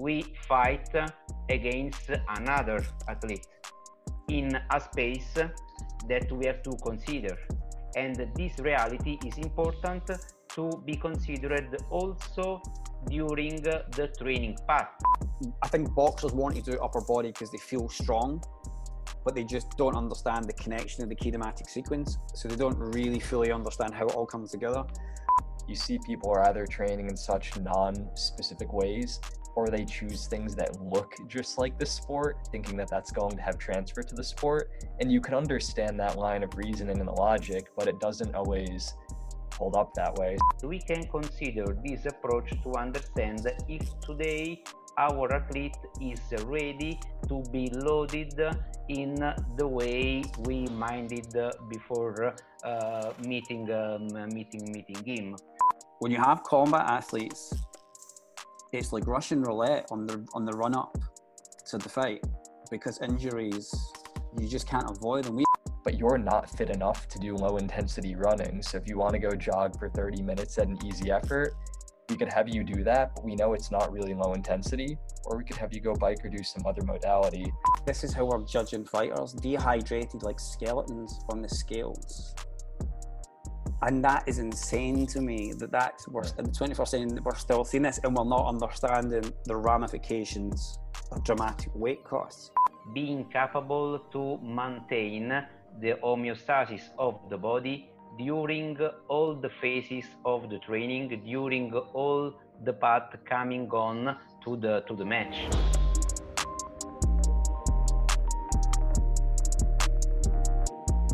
we fight against another athlete in a space that we have to consider. And this reality is important to be considered also during the training part. I think boxers want to do upper body because they feel strong, but they just don't understand the connection of the kinematic sequence. So they don't really fully understand how it all comes together. You see people are either training in such non specific ways or they choose things that look just like the sport, thinking that that's going to have transfer to the sport. And you can understand that line of reasoning and the logic, but it doesn't always hold up that way. We can consider this approach to understand if today our athlete is ready to be loaded in the way we minded before uh, meeting, um, meeting, meeting him. When you have combat athletes it's like Russian roulette on the on the run up to the fight because injuries you just can't avoid them. We but you're not fit enough to do low intensity running. So if you want to go jog for 30 minutes at an easy effort, we could have you do that, but we know it's not really low intensity, or we could have you go bike or do some other modality. This is how we're judging fighters, dehydrated like skeletons on the scales and that is insane to me that that's we're in the 21st century we're still seeing this and we're not understanding the ramifications of dramatic weight costs. Being capable to maintain the homeostasis of the body during all the phases of the training during all the path coming on to the to the match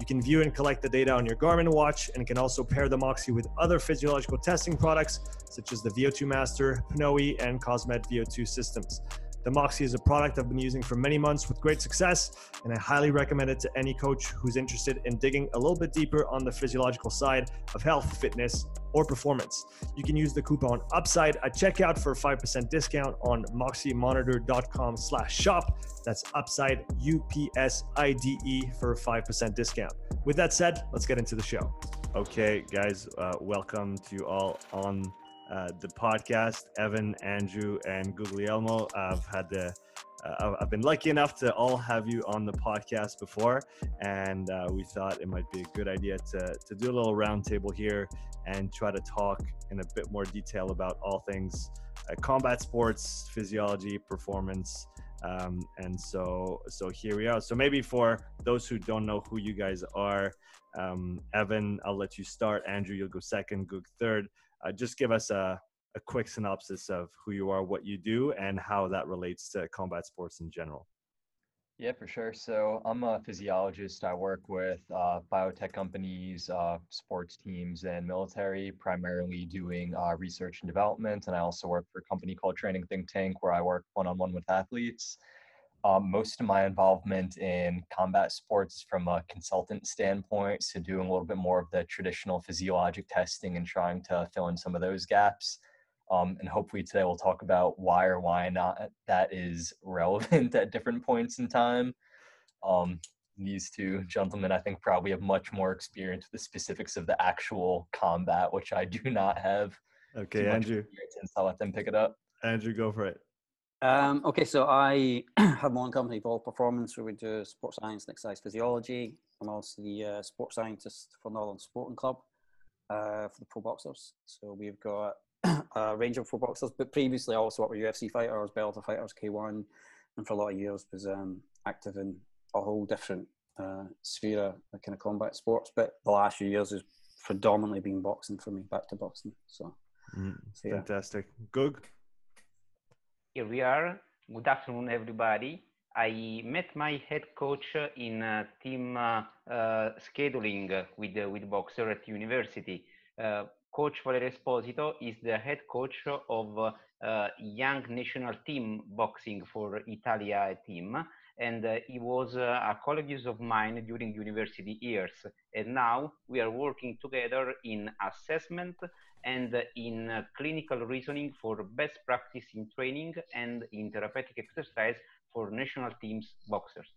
You can view and collect the data on your Garmin watch and can also pair the Moxy with other physiological testing products such as the VO2 Master, Pnoe, and Cosmed VO2 systems. The Moxy is a product I've been using for many months with great success, and I highly recommend it to any coach who's interested in digging a little bit deeper on the physiological side of health, fitness, or performance. You can use the coupon UPSIDE at checkout for a 5% discount on moxymonitor.com slash shop. That's UPSIDE, U-P-S-I-D-E for a 5% discount. With that said, let's get into the show. Okay, guys, uh, welcome to you all on uh, the podcast. Evan, Andrew, and Guglielmo. I've had the uh, I've been lucky enough to all have you on the podcast before, and uh, we thought it might be a good idea to, to do a little roundtable here and try to talk in a bit more detail about all things uh, combat sports, physiology, performance. Um, and so, so here we are. So maybe for those who don't know who you guys are, um, Evan, I'll let you start. Andrew, you'll go second. Gug third uh, just give us a, a quick synopsis of who you are, what you do, and how that relates to combat sports in general. Yeah, for sure. So I'm a physiologist. I work with uh, biotech companies, uh, sports teams, and military, primarily doing uh, research and development. And I also work for a company called Training Think Tank, where I work one on one with athletes. Um, most of my involvement in combat sports from a consultant standpoint, so doing a little bit more of the traditional physiologic testing and trying to fill in some of those gaps. Um, and hopefully today we'll talk about why or why not that is relevant at different points in time. Um, these two gentlemen, I think, probably have much more experience with the specifics of the actual combat, which I do not have. Okay, Andrew. So I'll let them pick it up. Andrew, go for it. Um, okay, so I have my own company, Evolve Performance, where we do sports science and exercise physiology. I'm also the uh, sports scientist for Northern Sporting Club uh, for the pro boxers. So we've got a range of pro boxers, but previously I also worked with UFC fighters, Bellator fighters, K1, and for a lot of years was um, active in a whole different uh, sphere of kind of combat sports. But the last few years has predominantly been boxing for me, back to boxing. So, mm, so yeah. fantastic. Gug? Here we are. Good afternoon, everybody. I met my head coach in uh, team uh, uh, scheduling with uh, with boxer at university. Uh, coach Valerio Esposito is the head coach of uh, young national team boxing for Italia team, and he was a colleague of mine during university years. And now we are working together in assessment and in clinical reasoning for best practice in training and in therapeutic exercise for national teams boxers.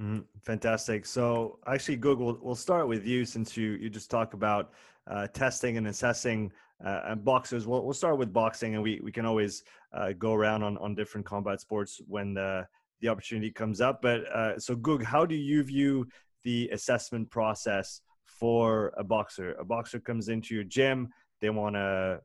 Mm, fantastic. So actually, Google, we'll start with you since you you just talk about uh, testing and assessing uh, and boxers. We'll we'll start with boxing, and we we can always uh, go around on on different combat sports when the the opportunity comes up. But uh, so, Goog, how do you view the assessment process for a boxer? A boxer comes into your gym, they want to,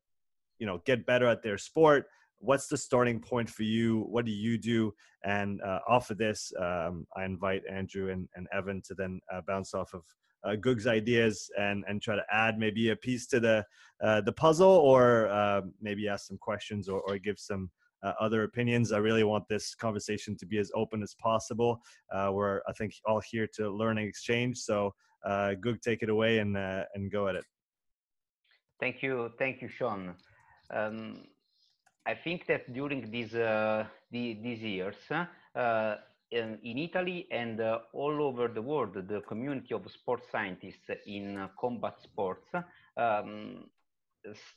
you know, get better at their sport what's the starting point for you? What do you do? And uh, off of this, um, I invite Andrew and, and Evan to then uh, bounce off of uh, Goog's ideas and and try to add maybe a piece to the uh, the puzzle, or uh, maybe ask some questions or, or give some. Uh, other opinions. I really want this conversation to be as open as possible. Uh, we're, I think, all here to learn and exchange. So, uh, Goog, take it away and and go at it. Thank you, thank you, Sean. Um, I think that during these uh, the, these years, uh, in, in, Italy and uh, all over the world, the community of sports scientists in uh, combat sports um,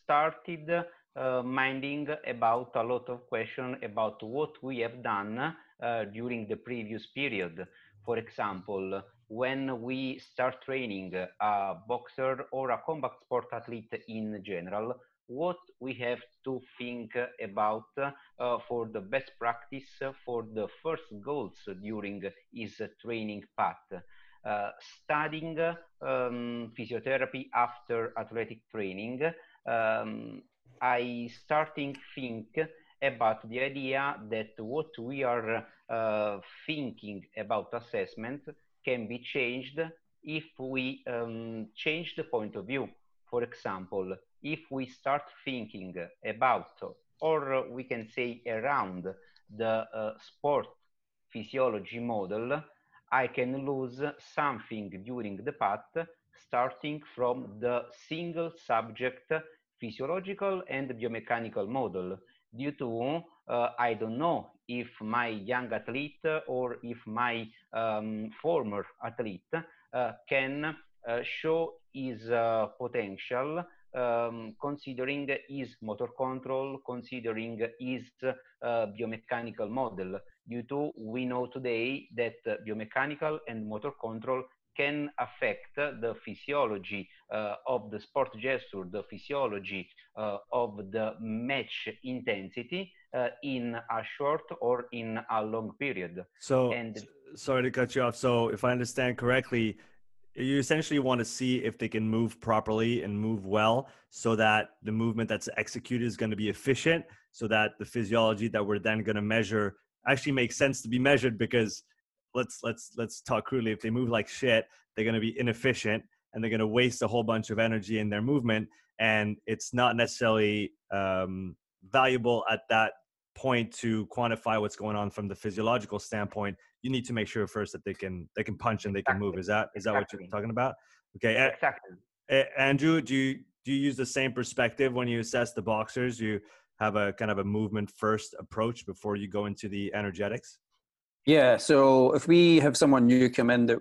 started uh, minding about a lot of questions about what we have done uh, during the previous period. For example, when we start training a boxer or a combat sport athlete in general, what we have to think about uh, for the best practice for the first goals during his training path. Uh, studying um, physiotherapy after athletic training, um, I starting think about the idea that what we are uh, thinking about assessment can be changed if we um, change the point of view. For example, if we start thinking about, or we can say around the uh, sport physiology model, I can lose something during the path, starting from the single subject physiological and biomechanical model due to uh, I don't know if my young athlete or if my um, former athlete uh, can uh, show his uh, potential um, considering his motor control, considering his uh, biomechanical model. Due to we know today that biomechanical and motor control can affect the physiology uh, of the sport gesture, the physiology uh, of the match intensity uh, in a short or in a long period. So, and sorry to cut you off. So, if I understand correctly, you essentially want to see if they can move properly and move well so that the movement that's executed is going to be efficient so that the physiology that we're then going to measure actually makes sense to be measured because let's let's let's talk crudely. If they move like shit they're going to be inefficient and they're going to waste a whole bunch of energy in their movement and it's not necessarily um, valuable at that point to quantify what's going on from the physiological standpoint. You need to make sure first that they can they can punch and they exactly. can move. Is that is that exactly. what you're talking about? Okay exactly. andrew do you do you use the same perspective when you assess the boxers? You have a kind of a movement first approach before you go into the energetics yeah so if we have someone new come in that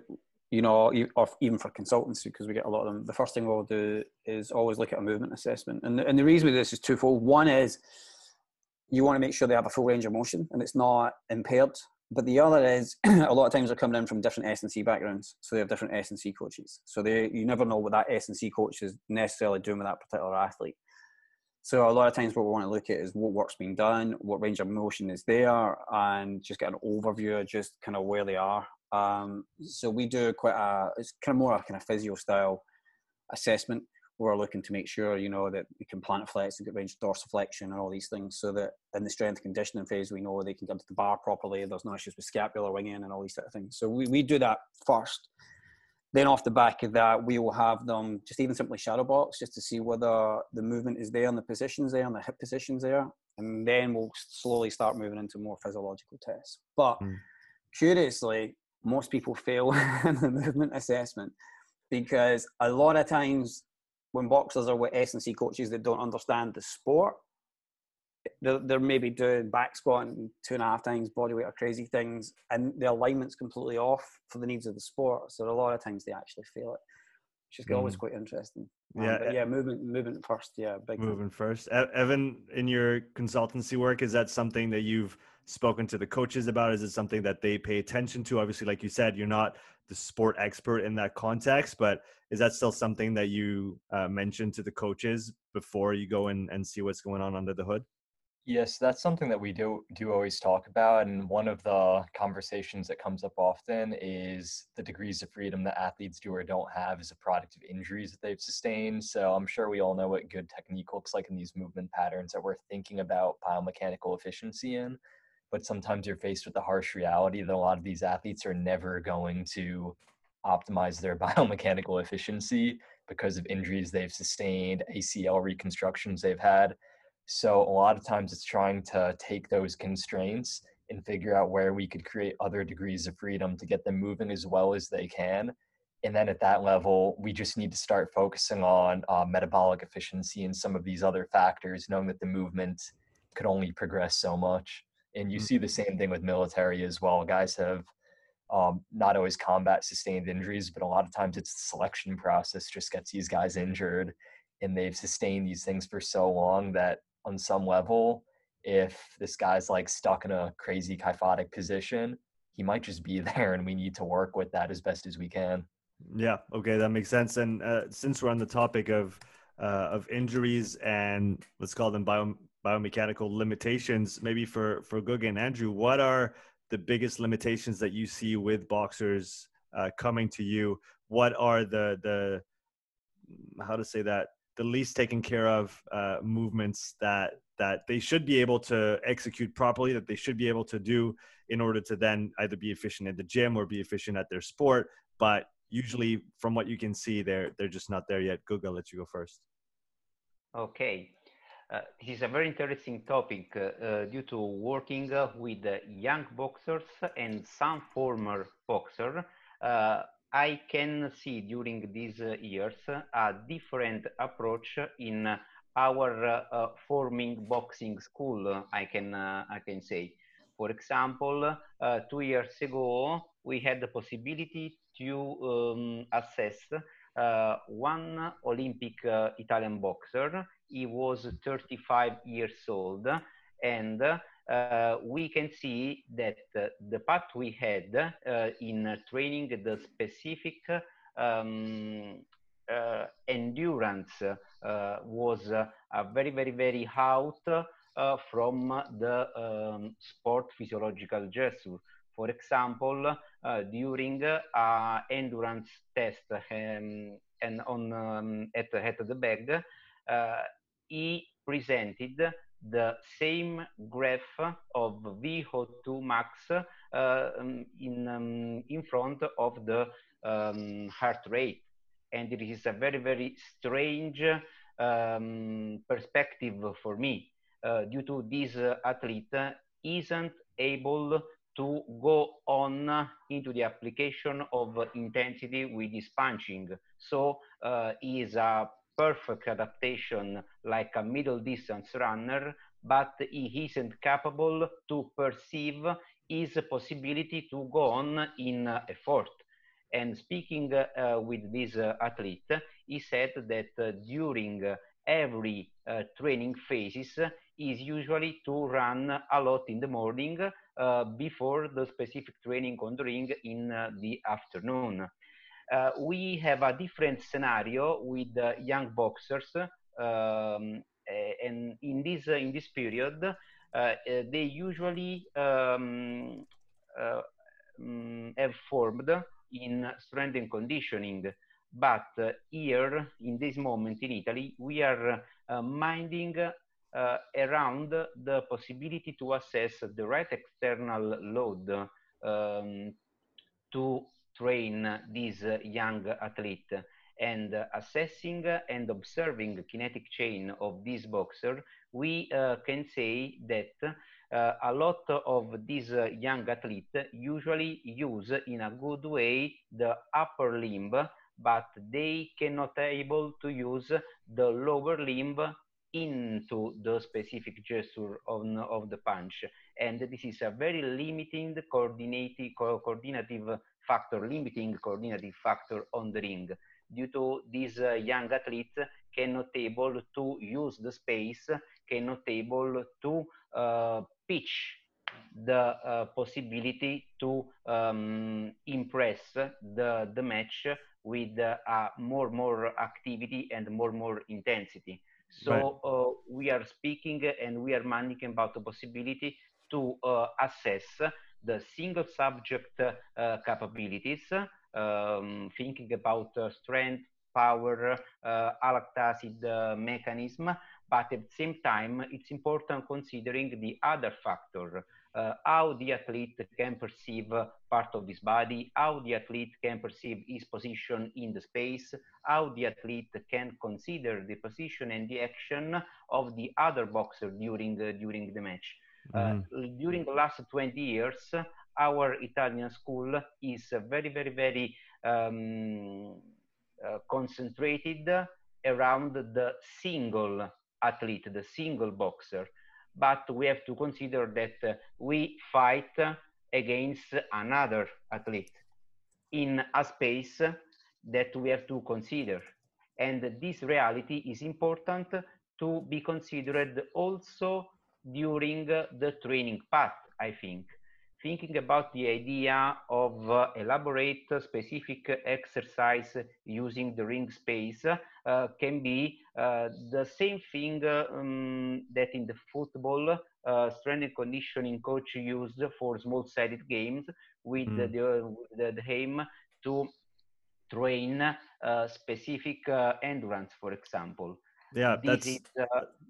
you know or even for consultancy because we get a lot of them the first thing we'll do is always look at a movement assessment and, and the reason with this is twofold one is you want to make sure they have a full range of motion and it's not impaired. But the other is a lot of times they're coming in from different S and C backgrounds, so they have different S and C coaches. So they you never know what that S and C coach is necessarily doing with that particular athlete. So a lot of times what we want to look at is what work's being done, what range of motion is there, and just get an overview of just kind of where they are. Um, so we do quite a it's kind of more a kind of physio style assessment we're looking to make sure, you know, that we can plantar flex and get range of dorsiflexion and all these things so that in the strength conditioning phase, we know they can get to the bar properly. There's no issues with scapular winging and all these sort of things. So we, we do that first. Then off the back of that, we will have them just even simply shadow box just to see whether the movement is there and the positions there and the hip positions there. And then we'll slowly start moving into more physiological tests. But mm. curiously, most people fail in the movement assessment because a lot of times when boxers are with S&C coaches that don't understand the sport, they're, they're maybe doing back squatting two and a half times body weight or crazy things, and the alignment's completely off for the needs of the sport. So a lot of times they actually fail it, which is mm. always quite interesting. Um, yeah, yeah, movement, movement first. Yeah, big movement first. Evan, in your consultancy work, is that something that you've spoken to the coaches about? Is it something that they pay attention to? Obviously, like you said, you're not the sport expert in that context, but is that still something that you uh, mention to the coaches before you go in and see what's going on under the hood? Yes, that's something that we do do always talk about, and one of the conversations that comes up often is the degrees of freedom that athletes do or don't have as a product of injuries that they've sustained. So I'm sure we all know what good technique looks like in these movement patterns that we're thinking about biomechanical efficiency in but sometimes you're faced with the harsh reality that a lot of these athletes are never going to optimize their biomechanical efficiency because of injuries they've sustained, ACL reconstructions they've had. So a lot of times it's trying to take those constraints and figure out where we could create other degrees of freedom to get them moving as well as they can. And then at that level, we just need to start focusing on uh, metabolic efficiency and some of these other factors, knowing that the movement could only progress so much and you mm-hmm. see the same thing with military as well. Guys have um, not always combat sustained injuries, but a lot of times it's the selection process just gets these guys injured, and they've sustained these things for so long that on some level, if this guy's like stuck in a crazy kyphotic position, he might just be there, and we need to work with that as best as we can. Yeah. Okay, that makes sense. And uh, since we're on the topic of uh, of injuries and let's call them bio biomechanical limitations maybe for for Guga and Andrew what are the biggest limitations that you see with boxers uh, coming to you what are the the how to say that the least taken care of uh, movements that that they should be able to execute properly that they should be able to do in order to then either be efficient at the gym or be efficient at their sport. But usually from what you can see they're they're just not there yet. Google, let you go first. Okay. Uh, this is a very interesting topic uh, uh due to working uh, with young boxers and some former boxers. Uh, I can see during these years a different approach in our forming boxing school. I can I can say, for example, two years ago we had the possibility to um, assess uh, one Olympic uh, Italian boxer. He was 35 years old, and uh, we can see that the path we had in training the specific um, uh, endurance uh, was uh, very, very, very out from the um, sport physiological gesture. For example, uh, during uh, endurance test um, and on um, at, at the bag, uh, he presented the same graph of VO2 max uh, um, in, um, in front of the um, heart rate. And it is a very, very strange um, perspective for me uh, due to this uh, athlete isn't able to go on into the application of intensity with his punching. So uh, he is a perfect adaptation like a middle distance runner, but he isn't capable to perceive his possibility to go on in effort. And speaking uh, with this uh, athlete, he said that uh, during every uh, training phases is usually to run a lot in the morning uh, before the specific training on the ring in uh, the afternoon. Uh, we have a different scenario with young boxers um, and in this in this period they usually um, um, have formed in strength and conditioning. But uh, here, in this moment in Italy, we are uh, minding uh, around the possibility to assess the right external load um, to train this young athlete and assessing and observing kinetic chain of this boxer, we uh, can say that uh, a lot of these uh, young athletes usually use in a good way the upper limb, but they cannot able to use the lower limb into the specific gesture of, the punch. And this is a very limiting coordinative, coordinative factor, limiting coordinative factor on the ring due to these uh, young athletes cannot able to use the space, cannot able to uh, pitch the uh, possibility to um, impress the, the match with uh, more more activity and more more intensity. So right. uh, we are speaking and we are managing about the possibility to uh, assess the single subject uh, capabilities, um, thinking about uh, strength, power, uh, acid mechanism, but at the same time, it's important considering the other factor, uh, how the athlete can perceive part of his body, how the athlete can perceive his position in the space, how the athlete can consider the position and the action of the other boxer during, uh, during the match. Uh, during the last 20 years, our Italian school is very, very, very um, uh, concentrated around the single athlete, the single boxer. But we have to consider that we fight against another athlete in a space that we have to consider. And this reality is important to be considered also during the training path, I think thinking about the idea of uh, elaborate specific exercise using the ring space uh, can be uh, the same thing um, that in the football uh, strength and conditioning coach used for small-sided games with mm. the, the, the, aim to train uh, specific uh, endurance, for example. Yeah, this that's, is,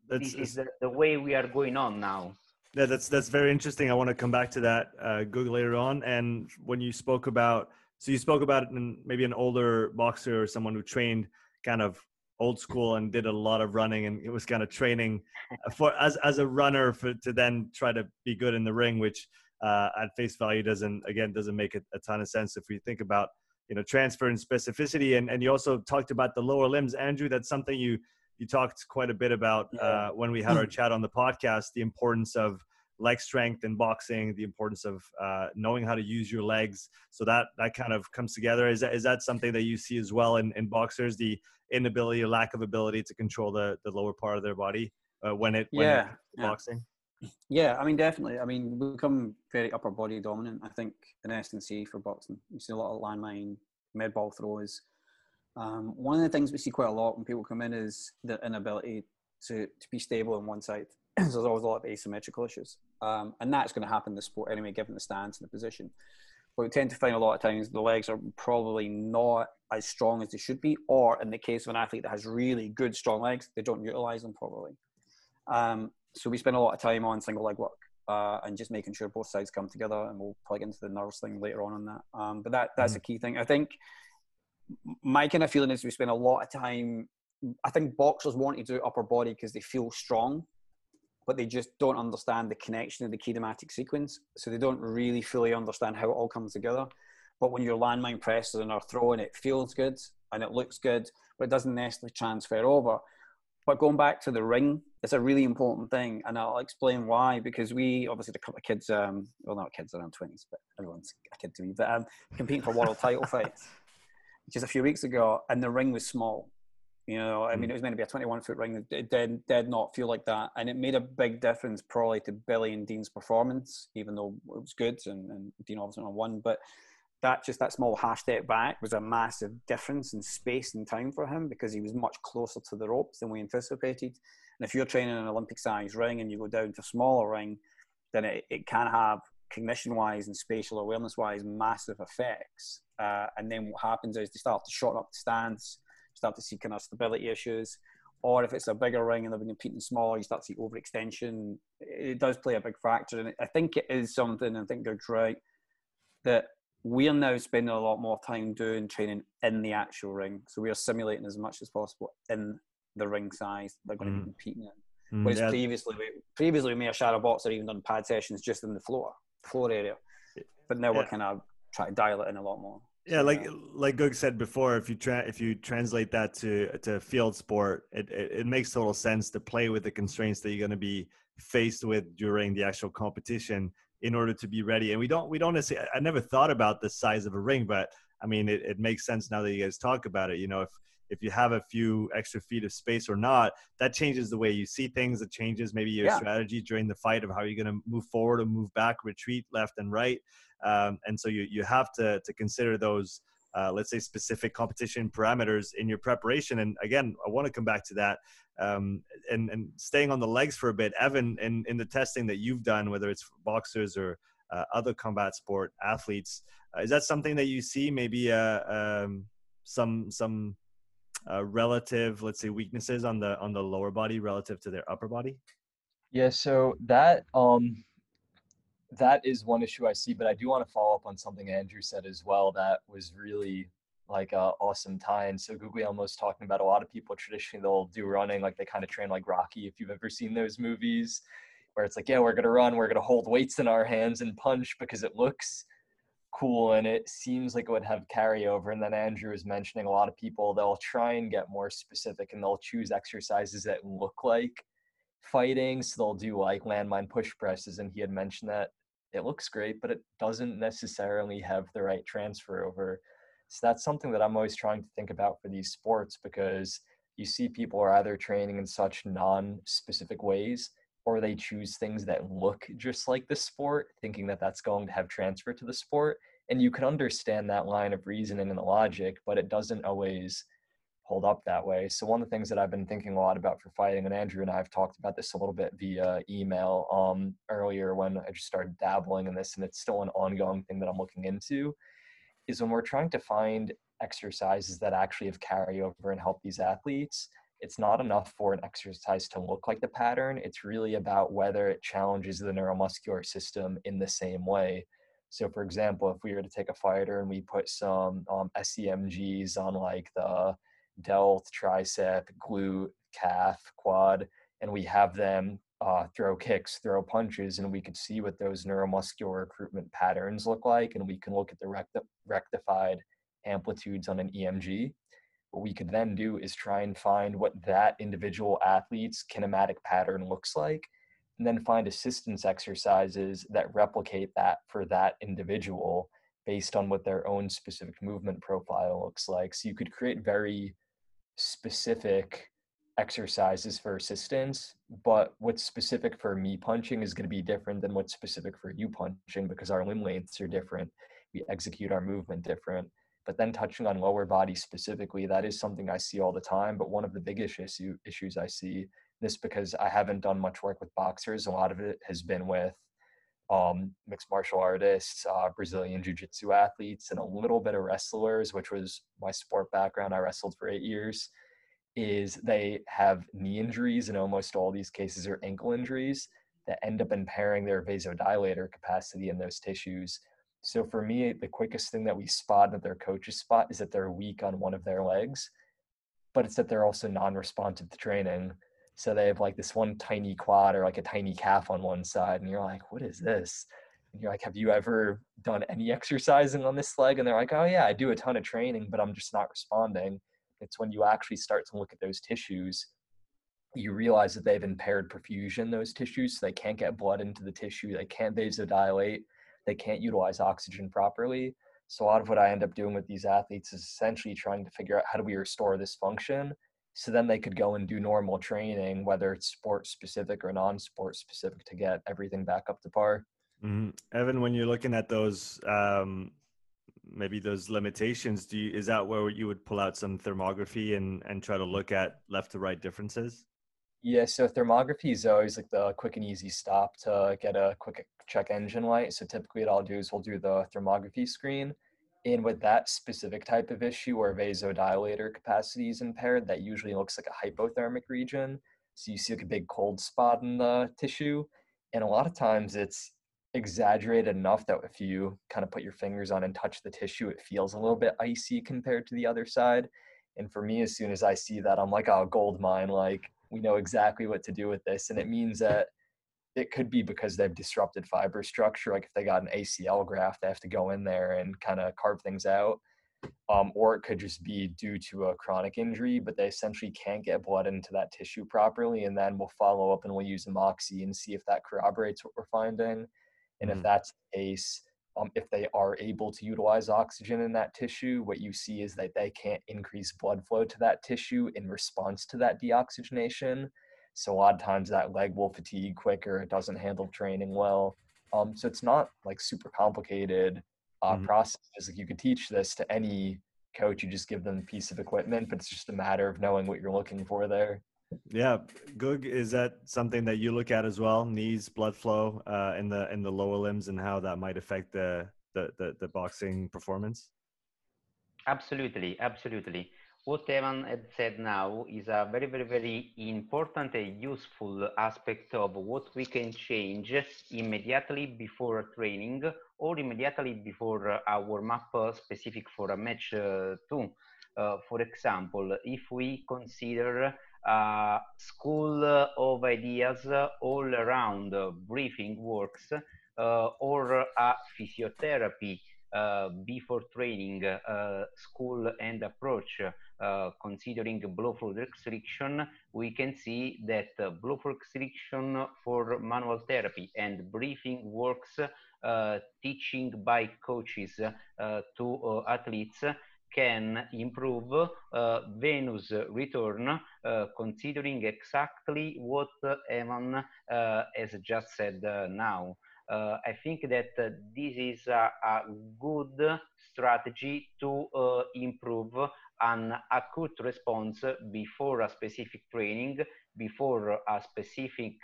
that's, this is the, the way we are going on now. Yeah, that's that's very interesting. I want to come back to that, uh, Google later on. And when you spoke about, so you spoke about maybe an older boxer or someone who trained kind of old school and did a lot of running, and it was kind of training for as as a runner for to then try to be good in the ring, which uh, at face value doesn't again doesn't make a, a ton of sense if we think about you know transfer and specificity. And and you also talked about the lower limbs, Andrew. That's something you you talked quite a bit about yeah. uh, when we had our chat on the podcast the importance of leg strength in boxing the importance of uh, knowing how to use your legs. So that that kind of comes together. Is that, is that something that you see as well in, in boxers the inability or lack of ability to control the, the lower part of their body uh, when it when yeah, it, boxing? Yeah i mean definitely. I mean we become very upper body dominant i think in S&C for boxing. You see a lot of landmine med ball throws um, one of the things we see quite a lot when people come in is the inability to, to be stable on one side. so there's always a lot of asymmetrical issues. Um, and that's going to happen in the sport anyway, given the stance and the position. But we tend to find a lot of times the legs are probably not as strong as they should be, or in the case of an athlete that has really good strong legs, they don't utilize them properly. Um, so we spend a lot of time on single leg work uh, and just making sure both sides come together, and we'll plug into the NIRS thing later on on that. Um, but that that's mm. a key thing. I think my kind of feeling is we spend a lot of time. I think boxers want to do upper body because they feel strong, but they just don't understand the connection of the kinematic sequence. So they don't really fully understand how it all comes together. But when your landmine presses and are throwing, it feels good and it looks good, but it doesn't necessarily transfer over. But going back to the ring, it's a really important thing, and I'll explain why. Because we obviously had a couple of kids, um, well, not kids around twenties, but everyone's a kid to me, but um, competing for world title fights just a few weeks ago, and the ring was small. You know, I mean, hmm. it was meant to be a 21 foot ring. It did, did not feel like that. And it made a big difference probably to Billy and Dean's performance, even though it was good and, and Dean obviously won. But that just that small half step back was a massive difference in space and time for him because he was much closer to the ropes than we anticipated. And if you're training an Olympic size ring and you go down to a smaller ring, then it, it can have cognition wise and spatial awareness wise massive effects. Uh, and then what happens is they start to shorten up the stance, start to see kind of stability issues. Or if it's a bigger ring and they've been competing smaller, you start to see overextension. It does play a big factor. And I think it is something, I think they're right, that we're now spending a lot more time doing training in the actual ring. So we are simulating as much as possible in the ring size they're going to be mm. competing in. Mm, Whereas yeah. previously, we, previously we may have shadow box or even done pad sessions just in the floor, floor area. But now yeah. we're kind of trying to dial it in a lot more. Yeah, like like Gug said before, if you tra- if you translate that to to field sport, it, it, it makes total sense to play with the constraints that you're going to be faced with during the actual competition in order to be ready. And we don't we don't necessarily. I never thought about the size of a ring, but I mean, it, it makes sense now that you guys talk about it. You know, if if you have a few extra feet of space or not, that changes the way you see things. It changes maybe your yeah. strategy during the fight of how you're going to move forward or move back, retreat left and right. Um, and so you, you have to, to consider those, uh, let's say, specific competition parameters in your preparation. And again, I want to come back to that. Um, and, and staying on the legs for a bit, Evan, in, in the testing that you've done, whether it's boxers or uh, other combat sport athletes, uh, is that something that you see maybe uh, um, some some uh, relative, let's say, weaknesses on the on the lower body relative to their upper body? Yeah, so that um that is one issue I see, but I do want to follow up on something Andrew said as well that was really like a awesome. And so Guglielmo's talking about a lot of people traditionally they'll do running like they kind of train like Rocky. If you've ever seen those movies where it's like, yeah, we're gonna run, we're gonna hold weights in our hands and punch because it looks cool and it seems like it would have carryover. And then Andrew was mentioning a lot of people, they'll try and get more specific and they'll choose exercises that look like fighting. So they'll do like landmine push presses. And he had mentioned that it looks great, but it doesn't necessarily have the right transfer over. So that's something that I'm always trying to think about for these sports because you see people are either training in such non specific ways or they choose things that look just like the sport, thinking that that's going to have transfer to the sport. And you can understand that line of reasoning and the logic, but it doesn't always hold up that way. So one of the things that I've been thinking a lot about for fighting, and Andrew and I have talked about this a little bit via email um, earlier when I just started dabbling in this, and it's still an ongoing thing that I'm looking into, is when we're trying to find exercises that actually have carryover and help these athletes it's not enough for an exercise to look like the pattern. It's really about whether it challenges the neuromuscular system in the same way. So, for example, if we were to take a fighter and we put some um, SEMGs on like the delt, tricep, glute, calf, quad, and we have them uh, throw kicks, throw punches, and we could see what those neuromuscular recruitment patterns look like, and we can look at the recti- rectified amplitudes on an EMG what we could then do is try and find what that individual athlete's kinematic pattern looks like, and then find assistance exercises that replicate that for that individual based on what their own specific movement profile looks like. So you could create very specific exercises for assistance, but what's specific for me punching is going to be different than what's specific for you punching because our limb lengths are different. We execute our movement different. But then touching on lower body specifically, that is something I see all the time. But one of the biggest issue, issues I see, this because I haven't done much work with boxers. A lot of it has been with um, mixed martial artists, uh, Brazilian jiu jitsu athletes, and a little bit of wrestlers, which was my sport background. I wrestled for eight years. Is they have knee injuries, and almost all these cases are ankle injuries that end up impairing their vasodilator capacity in those tissues so for me, the quickest thing that we spot that their coaches spot is that they're weak on one of their legs, but it's that they're also non-responsive to training. So they have like this one tiny quad or like a tiny calf on one side, and you're like, what is this? And you're like, have you ever done any exercising on this leg? And they're like, oh yeah, I do a ton of training, but I'm just not responding. It's when you actually start to look at those tissues, you realize that they've impaired perfusion those tissues, so they can't get blood into the tissue, they can't vasodilate they can't utilize oxygen properly. So a lot of what I end up doing with these athletes is essentially trying to figure out how do we restore this function so then they could go and do normal training, whether it's sport specific or non-sport specific, to get everything back up to par. Mm-hmm. Evan, when you're looking at those, um, maybe those limitations, do you, is that where you would pull out some thermography and and try to look at left to right differences? Yeah, so thermography is always like the quick and easy stop to get a quick check engine light. So typically what I'll do is we'll do the thermography screen. And with that specific type of issue where vasodilator capacity is impaired, that usually looks like a hypothermic region. So you see like a big cold spot in the tissue. And a lot of times it's exaggerated enough that if you kind of put your fingers on and touch the tissue, it feels a little bit icy compared to the other side. And for me, as soon as I see that, I'm like, oh, gold mine. Like, we know exactly what to do with this. And it means that it could be because they've disrupted fiber structure. Like, if they got an ACL graft, they have to go in there and kind of carve things out. Um, or it could just be due to a chronic injury, but they essentially can't get blood into that tissue properly. And then we'll follow up and we'll use Moxy and see if that corroborates what we're finding. And mm-hmm. if that's the case, um, if they are able to utilize oxygen in that tissue, what you see is that they can't increase blood flow to that tissue in response to that deoxygenation. So a lot of times that leg will fatigue quicker. It doesn't handle training well. Um, so it's not like super complicated uh, mm-hmm. process. Like you could teach this to any coach. You just give them a piece of equipment, but it's just a matter of knowing what you're looking for there. Yeah, Gug, is that something that you look at as well? Knees, blood flow uh, in the in the lower limbs, and how that might affect the the the, the boxing performance. Absolutely, absolutely. What Evan had said now is a very, very, very important and useful aspect of what we can change immediately before training or immediately before a warm-up specific for a match uh, too. Uh, for example, if we consider a school of ideas all around breathing works uh, or a physiotherapy uh, before training uh, school and approach. Uh, considering blood flow restriction, we can see that uh, blood flow restriction for manual therapy and breathing works uh, teaching by coaches to athletes can improve uh, venous return, uh, considering exactly what Evan uh, has just said now. I think that this is a, a, good strategy to improve an acute response before a specific training, before a specific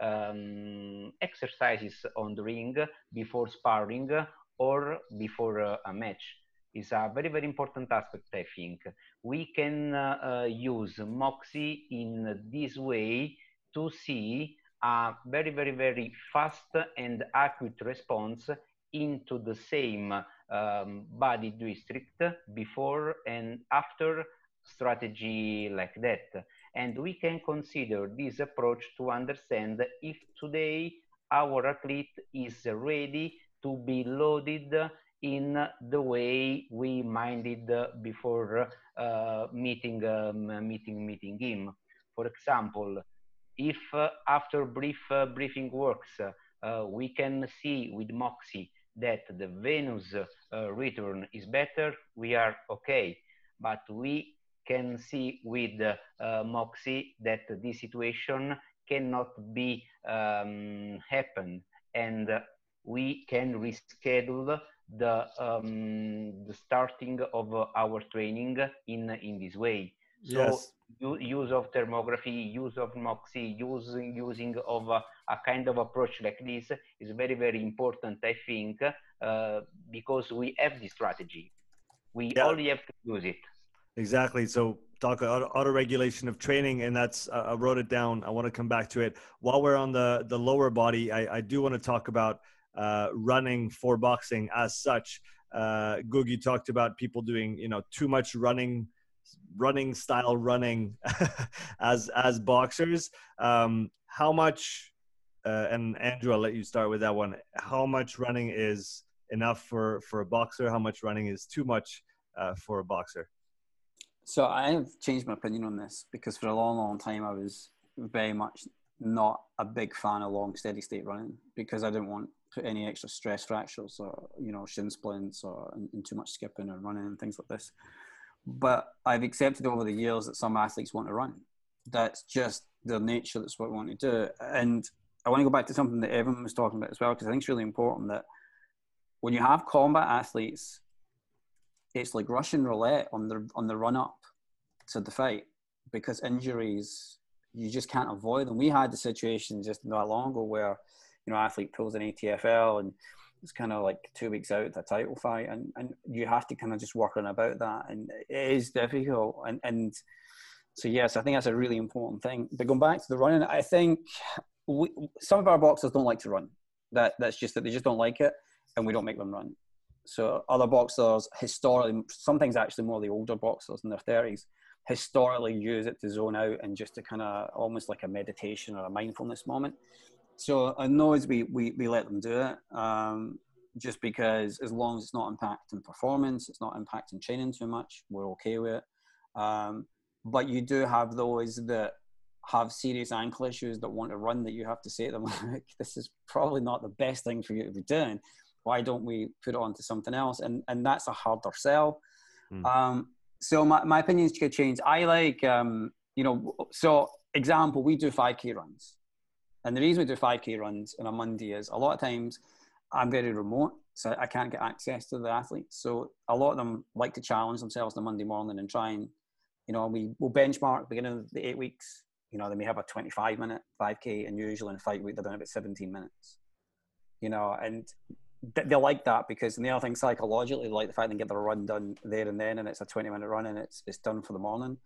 um, exercises on the ring, before sparring, or before a match is a very, very important aspect, I think. We can uh, use Moxy in this way to see a very, very, very fast and accurate response into the same um, body district before and after strategy like that. And we can consider this approach to understand if today our athlete is ready to be loaded in the way we minded before uh, meeting um, meeting meeting him. For example, if uh, after brief uh, briefing works we can see with Moxy that the venous uh, return is better, we are okay. But we can see with uh, Moxy that this situation cannot be um, happen and we can reschedule the um, the starting of our training in in this way. So yes. use of thermography, use of Moxy, using using of a, a, kind of approach like this is very very important. I think uh, because we have the strategy, we yeah. only have to use it. Exactly. So talk auto regulation of training, and that's uh, I wrote it down. I want to come back to it while we're on the the lower body. I, I do want to talk about uh, running for boxing as such. Uh, Googie talked about people doing, you know, too much running, running style running as as boxers. Um, how much? Uh, and Andrew, I'll let you start with that one. How much running is enough for for a boxer? How much running is too much uh, for a boxer? So I have changed my opinion on this because for a long, long time I was very much not a big fan of long steady state running because I didn't want put any extra stress fractures or you know shin splints or and, too much skipping or running and things like this. But I've accepted over the years that some athletes want to run. That's just their nature. That's what they want to do. And I want to go back to something that Evan was talking about as well because I think it's really important that when you have combat athletes, it's like Russian roulette on the on the run up to the fight because injuries you just can't avoid them. We had the situation just not long ago where, you know, athlete pulls an ATFL and it's kind of like two weeks out the title fight, and, and you have to kind of just work on about that, and it is difficult. And and so yes, I think that's a really important thing. But going back to the running, I think we, some of our boxers don't like to run. That that's just that they just don't like it, and we don't make them run. So other boxers historically, sometimes actually more the older boxers in their thirties, historically use it to zone out and just to kind of almost like a meditation or a mindfulness moment. So I know as we, we, we let them do it, um, just because as long as it's not impacting performance, it's not impacting training too much, we're okay with it. Um, but you do have those that have serious ankle issues that want to run that you have to say to them, like, this is probably not the best thing for you to be doing. Why don't we put it onto something else? And and that's a harder sell. Mm. Um, so my, my opinions could change. I like, um, you know, so example, we do 5K runs. And the reason we do 5K runs on a Monday is a lot of times I'm very remote, so I can't get access to the athletes. So a lot of them like to challenge themselves on a Monday morning and try and, you know, we will benchmark beginning of the eight weeks. You know, they may have a 25 minute 5K, and usually in a fight week they're doing about 17 minutes. You know, and they like that because and the other thing psychologically, they like the fact they get their run done there and then, and it's a 20 minute run and it's it's done for the morning.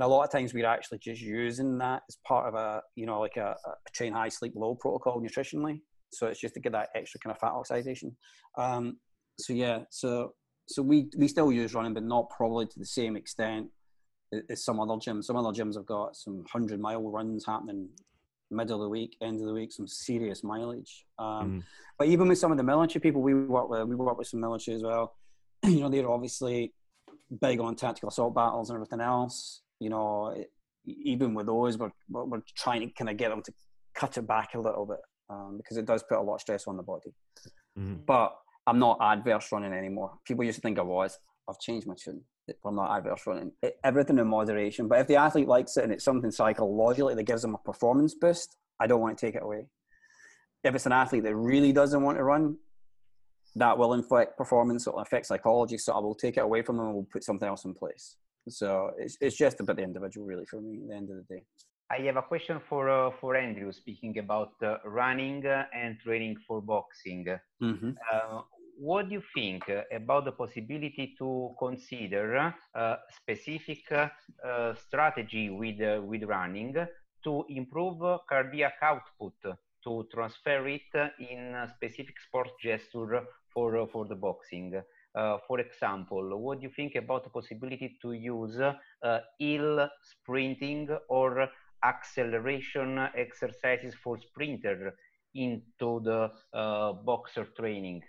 And a lot of times we're actually just using that as part of a you know like a, a train high, sleep low protocol nutritionally. So it's just to get that extra kind of fat oxidation. Um, so yeah, so so we we still use running, but not probably to the same extent as some other gyms. Some other gyms have got some hundred mile runs happening middle of the week, end of the week, some serious mileage. Um, mm. But even with some of the military people we work with, we work with some military as well. you know, they're obviously big on tactical assault battles and everything else. You know, even with those, we're, we're trying to kind of get them to cut it back a little bit um, because it does put a lot of stress on the body. Mm. But I'm not adverse running anymore. People used to think I was. I've changed my tune. I'm not adverse running. It, everything in moderation. But if the athlete likes it and it's something psychologically that gives them a performance boost, I don't want to take it away. If it's an athlete that really doesn't want to run, that will affect performance, it will affect psychology. So I will take it away from them and we'll put something else in place. So it's, it's just about the individual, really, for me, at the end of the day. I have a question for uh, for Andrew, speaking about uh, running and training for boxing. Mm-hmm. Uh, what do you think about the possibility to consider a specific uh, strategy with, uh, with running to improve cardiac output to transfer it in specific sport gesture for, for the boxing? Uh, for example, what do you think about the possibility to use uh, hill sprinting or acceleration exercises for sprinter into the uh, boxer training?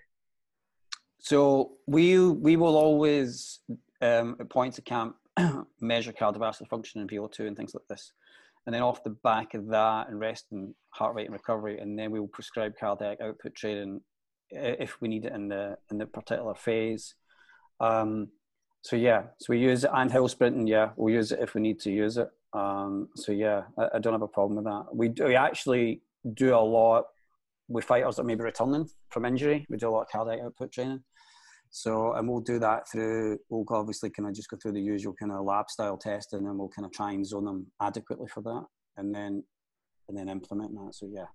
So we we will always um, at points of camp measure cardiovascular function and VO2 and things like this, and then off the back of that and rest and heart rate and recovery, and then we will prescribe cardiac output training if we need it in the in the particular phase. Um, so yeah, so we use it and hill sprinting. Yeah, we'll use it if we need to use it. Um, so yeah, I, I, don't have a problem with that. We do, we actually do a lot with fighters that may be returning from injury. We do a lot of cardiac output training. So, and we'll do that through, we'll obviously kind of just go through the usual kind of lab style testing and we'll kind of try and zone them adequately for that and then, and then implement that. So yeah,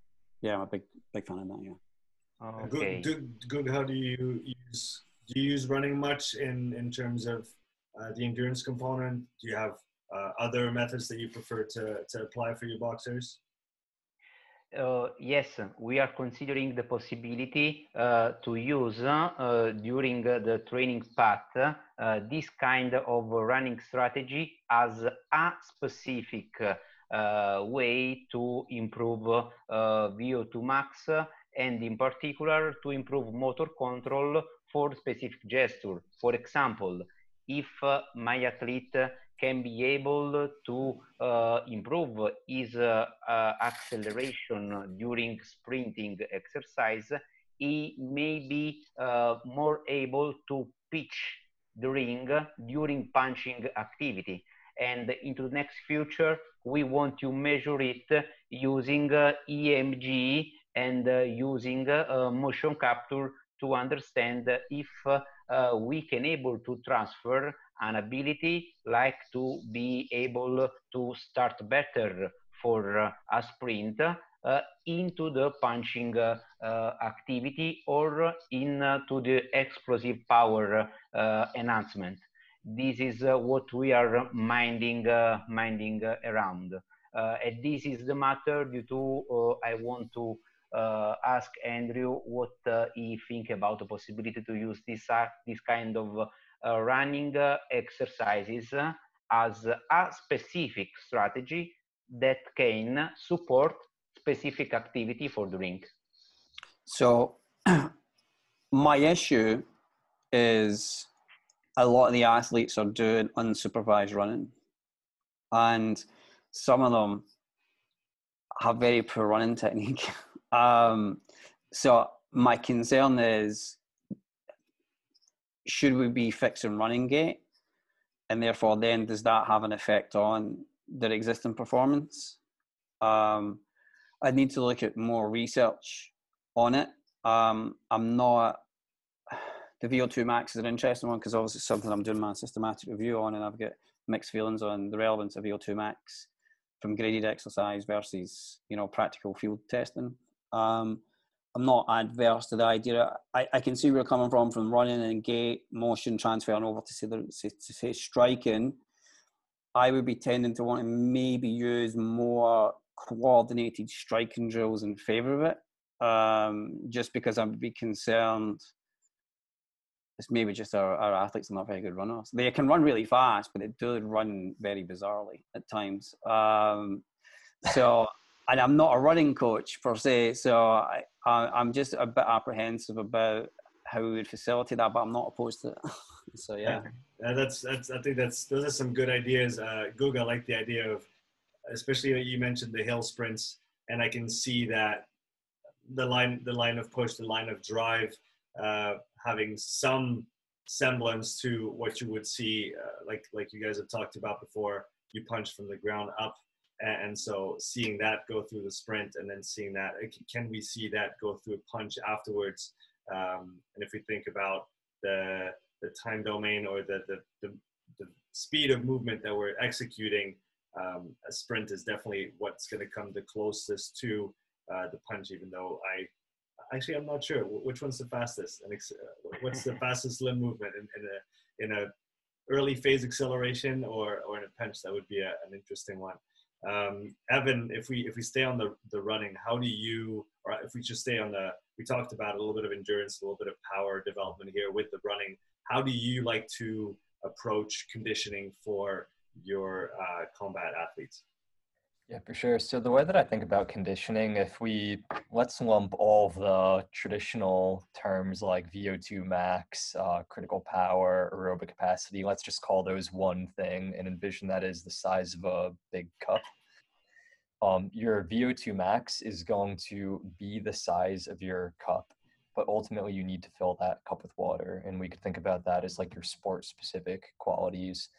yeah, I'm a big, big fan of that. Yeah. Okay. Good, good. How do you use, do you use running much in, in terms of uh, the endurance component? Do you have uh, other methods that you prefer to, to apply for your boxers? Uh, yes, we are considering the possibility uh, to use uh, during the training path uh, this kind of running strategy as a specific uh, way to improve uh, VO2 max and in particular to improve motor control for specific gesture. For example, if my athlete can be able to uh, improve his uh, uh, acceleration during sprinting exercise, he may be uh, more able to pitch the ring during punching activity. And into the next future, we want to measure it using uh, EMG and uh, using motion capture to understand if we can able to transfer an ability like to be able to start better for uh, a sprint uh, into the punching uh, uh, activity or into the explosive power enhancement. This is what we are minding, minding around. and this is the matter due to I want to uh, ask Andrew what uh, he think about the possibility to use this uh, this kind of running exercises as a specific strategy that can support specific activity for the ring? So, my issue is a lot of the athletes are doing unsupervised running, and some of them have very poor running technique. um, so, my concern is should we be fixing running gait? And therefore, then does that have an effect on their existing performance? Um, I need to look at more research on it. Um, I'm not. The VO2 max is an interesting one because obviously it's something I'm doing my systematic review on, and I've got mixed feelings on the relevance of VO2 max from graded exercise versus you know practical field testing. Um, I'm not adverse to the idea. I, I can see where you're coming from from running and gait motion transferring over to say, the, to say striking. I would be tending to want to maybe use more coordinated striking drills in favor of it, um, just because I'd be concerned. It's maybe just our, our athletes are not very good runners. They can run really fast, but they do run very bizarrely at times. Um, so, and I'm not a running coach per se, so I, I, am just a bit apprehensive about how we would facilitate that, but I'm not opposed to it. so yeah. yeah. that's that's I think that's those are some good ideas. Uh, Guga, I like the idea of especially you mentioned the hill sprints, and I can see that the line, the line of push, the line of drive, uh, having some semblance to what you would see, uh, like like you guys have talked about before. You punch from the ground up, and, so seeing that go through the sprint, and then seeing that, can we see that go through a punch afterwards? Um, and if we think about the the time domain or the, the the, the speed of movement that we're executing um, a sprint is definitely what's going to come the closest to uh, the punch, even though I actually I'm not sure which one's the fastest and uh, what's the fastest limb movement in, in a in a early phase acceleration or or in a punch that would be a, an interesting one. Um, Evan, if we if we stay on the the running, how do you or if we just stay on the we talked about a little bit of endurance, a little bit of power development here with the running. How do you like to approach conditioning for your uh, combat athletes? Yeah, for sure. So the way that I think about conditioning, if we let's lump all the traditional terms like VO2 max, uh, critical power, aerobic capacity, let's just call those one thing and envision that as the size of a big cup. Um, your VO2 max is going to be the size of your cup, but ultimately you need to fill that cup with water. And we could think about that as like your sport specific qualities.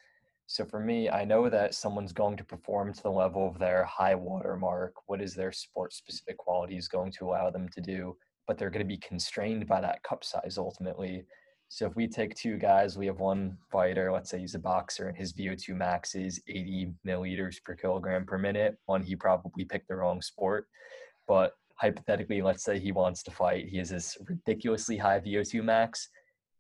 So for me, I know that someone's going to perform to the level of their high water mark. What is their sport specific qualities going to allow them to do? But they're going to be constrained by that cup size ultimately. So if we take two guys, we have one fighter, let's say he's a boxer and his VO2 max is 80 milliliters per kilogram per minute. One, he probably picked the wrong sport. But hypothetically, let's say he wants to fight. He has this ridiculously high VO2 max,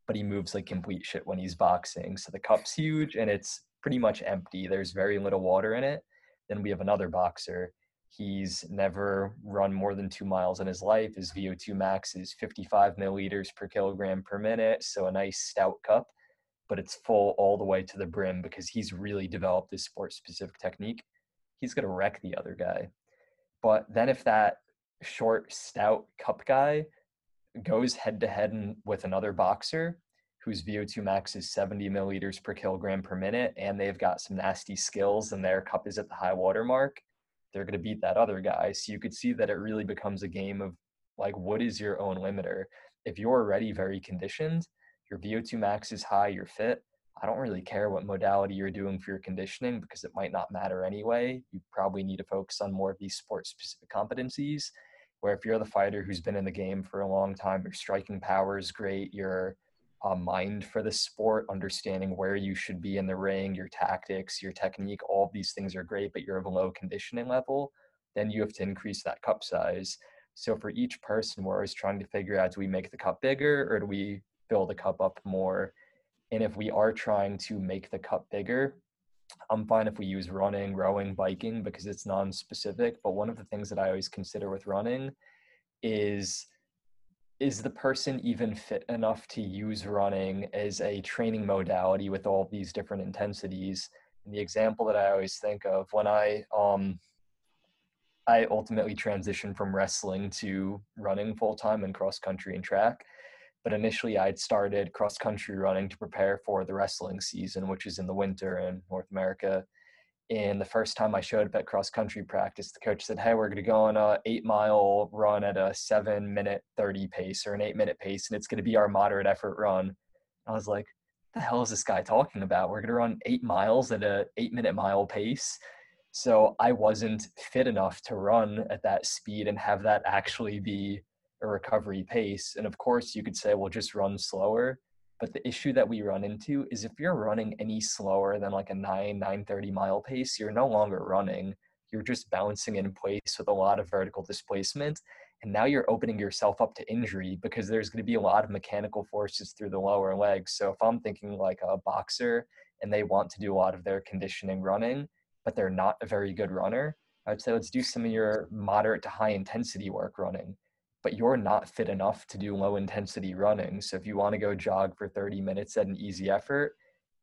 but he moves like complete shit when he's boxing. So the cup's huge and it's pretty much empty. There's very little water in it. Then we have another boxer. He's never run more than two miles in his life. His VO2 max is 55 milliliters per kilogram per minute. So a nice stout cup, but it's full all the way to the brim because he's really developed this sport specific technique. He's going to wreck the other guy. But then if that short, stout cup guy goes head to head with another boxer, whose VO2 max is 70 milliliters per kilogram per minute, and they've got some nasty skills and their cup is at the high water mark, they're going to beat that other guy. So you could see that it really becomes a game of like, what is your own limiter? If you're already very conditioned, your VO2 max is high, you're fit. I don't really care what modality you're doing for your conditioning because it might not matter anyway. You probably need to focus on more of these sport specific competencies. Where if you're the fighter who's been in the game for a long time, your striking power is great, your uh, mind for the sport, understanding where you should be in the ring, your tactics, your technique, all of these things are great, but you're of a low conditioning level, then you have to increase that cup size. So for each person, we're always trying to figure out do we make the cup bigger or do we fill the cup up more? And if we are trying to make the cup bigger, I'm fine if we use running, rowing, biking because it's non specific. But one of the things that I always consider with running is is the person even fit enough to use running as a training modality with all these different intensities? And the example that I always think of when I um I ultimately transitioned from wrestling to running full time and cross country and track. But initially, I'd started cross country running to prepare for the wrestling season, which is in the winter in North America. And the first time I showed up at cross country practice, the coach said, Hey, we're going to go on a eight mile run at a seven minute 30 pace or an eight minute pace, and it's going to be our moderate effort run. I was like, the hell is this guy talking about? We're going to run eight miles at a eight minute mile pace. So I wasn't fit enough to run at that speed and have that actually be a recovery pace. And of course, you could say, well, just run slower. But the issue that we run into is if you're running any slower than like a 9, 930 mile pace, you're no longer running. You're just bouncing in place with a lot of vertical displacement. And now you're opening yourself up to injury because there's going to be a lot of mechanical forces through the lower legs. So if I'm thinking like a boxer and they want to do a lot of their conditioning running, but they're not a very good runner, I would say let's do some of your moderate to high intensity work running but you're not fit enough to do low intensity running. So if you want to go jog for 30 minutes at an easy effort,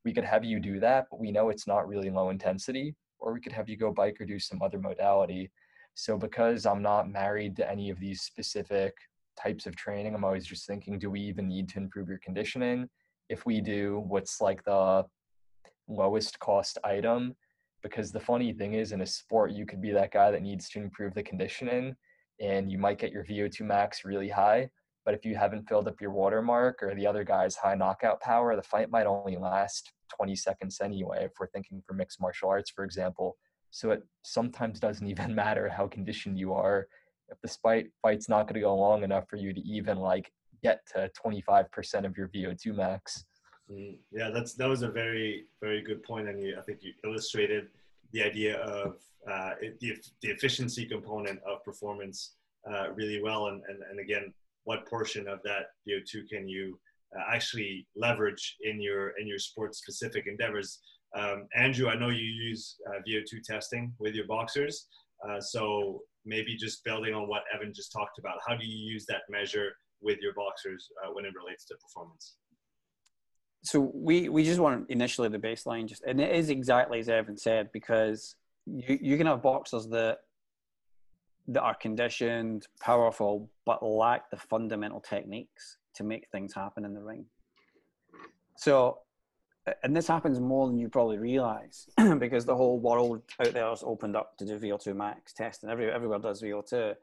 we could have you do that, but we know it's not really low intensity, or we could have you go bike or do some other modality. So because I'm not married to any of these specific types of training, I'm always just thinking, do we even need to improve your conditioning? If we do, what's like the lowest cost item? Because the funny thing is, in a sport, you could be that guy that needs to improve the conditioning and you might get your VO2 max really high. But if you haven't filled up your watermark or the other guy's high knockout power, the fight might only last 20 seconds anyway, if we're thinking for mixed martial arts, for example. So it sometimes doesn't even matter how conditioned you are. If the fight fight's not going to go long enough for you to even like get to 25% of your VO2 max. Mm, yeah, that's that was a very very good point, and you, I think you illustrated the idea of uh, the, the efficiency component of performance uh, really well. And, and, and again, what portion of that VO2 can you uh, actually leverage in your in your sport specific endeavors? Um, Andrew, I know you use uh, VO2 testing with your boxers. Uh, so maybe just building on what Evan just talked about, how do you use that measure with your boxers uh, when it relates to performance? So we we just want initially the baseline just and it is exactly as evan said because you, you can have boxers that that are conditioned, powerful, but lack the fundamental techniques to make things happen in the ring. So, and this happens more than you probably realize because the whole world out there is opened up to do VO2 max testing. Every, everywhere does VO2.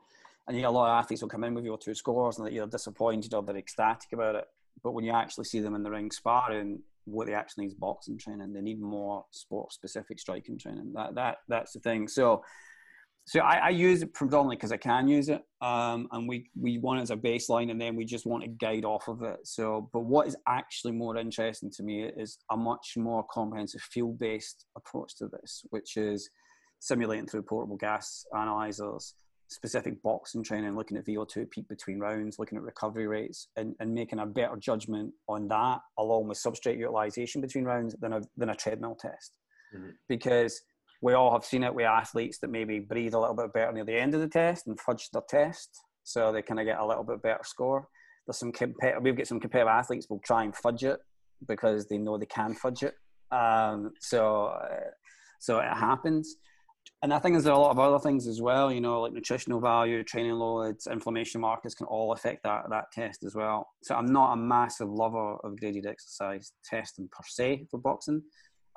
And you a lot of athletes will come in with VO2 scores and either disappointed or they're ecstatic about it. But when you actually see them in the ring sparring, what they actually need is boxing training. They need more sport specific striking training. That that that's the thing. So so I, I use it predominantly because I can use it, um, and we we want it as a baseline, and then we just want to guide off of it. So, but what is actually more interesting to me is a much more comprehensive field based approach to this, which is simulating through portable gas analyzers, specific boxing training, looking at VO2 peak between rounds, looking at recovery rates, and, and making a better judgment on that, along with substrate utilization between rounds, than a, than a treadmill test. Mm-hmm. Because we all have seen it with athletes that maybe breathe a little bit better near the end of the test and fudge their test, so they kind of get a little bit better score. There's some competitive, we've got some competitive athletes will try and fudge it because they know they can fudge it. Um, so, uh, so it happens and I think there's a lot of other things as well, you know, like nutritional value, training loads, inflammation markers can all affect that that test as well. So I'm not a massive lover of graded exercise testing per se for boxing.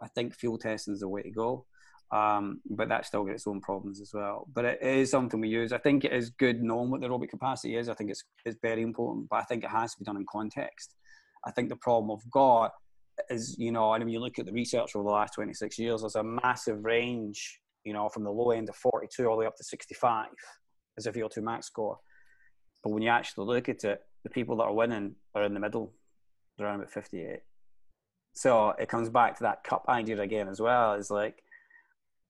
I think field testing is the way to go. Um, but that still gets its own problems as well. But it is something we use. I think it is good knowing what the aerobic capacity is. I think it's it's very important, but I think it has to be done in context. I think the problem we've got is, you know, and when you look at the research over the last 26 years, there's a massive range you know, from the low end of 42 all the way up to 65 as a VO2 max score. But when you actually look at it, the people that are winning are in the middle. they're around about 58. So it comes back to that cup idea again as well. Is like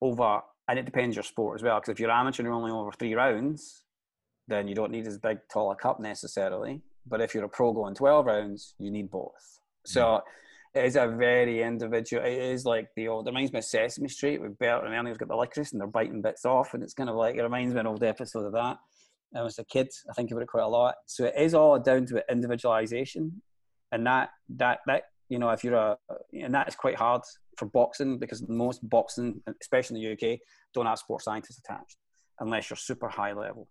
over, and it depends your sport as well. Because if you're amateur and you're only over three rounds, then you don't need as big, tall a cup necessarily. But if you're a pro going 12 rounds, you need both. So hmm. It is a very individual. It is like the old. It reminds me of Sesame Street with Bert and Ernie have got the licorice and they're biting bits off, and it's kind of like it reminds me of an old episode of that. I was a kid. I think about it quite a lot. So it is all down to individualization, and that that that you know if you're a and that is quite hard for boxing because most boxing, especially in the UK, don't have sports scientists attached unless you're super high level.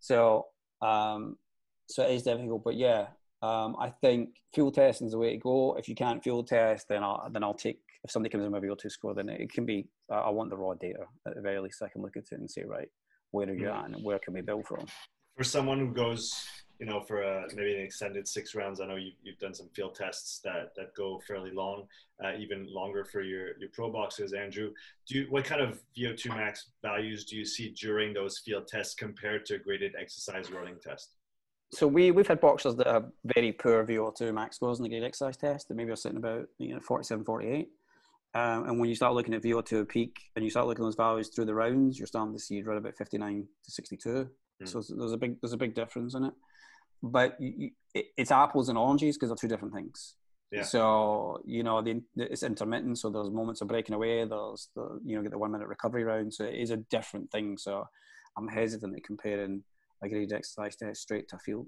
So um, so it is difficult, but yeah, um, I think field testing is the way to go. If you can't field test, then I'll then I'll take. If somebody comes in with a VO2 score, then it can be. I want the raw data at the very least. I can look at it and say, right, where are you at, and where can we build from? For someone who goes, you know, for a, maybe an extended six rounds, I know you, you've done some field tests that that go fairly long, uh, even longer for your your pro boxers. Andrew, do you, what kind of VO2 max values do you see during those field tests compared to a graded exercise running test? So we we've had boxers that have very poor VO2 max scores in the graded exercise test. That maybe are sitting about you know 47, 48. Um, and when you start looking at VO2 peak and you start looking at those values through the rounds, you're starting to see around about 59 to 62. Mm. So there's a big there's a big difference in it. But you, it, it's apples and oranges because they're two different things. Yeah. So you know the, it's intermittent. So there's moments of breaking away. There's the you know get the one minute recovery round. So it is a different thing. So I'm hesitant at comparing a graded exercise test straight to a field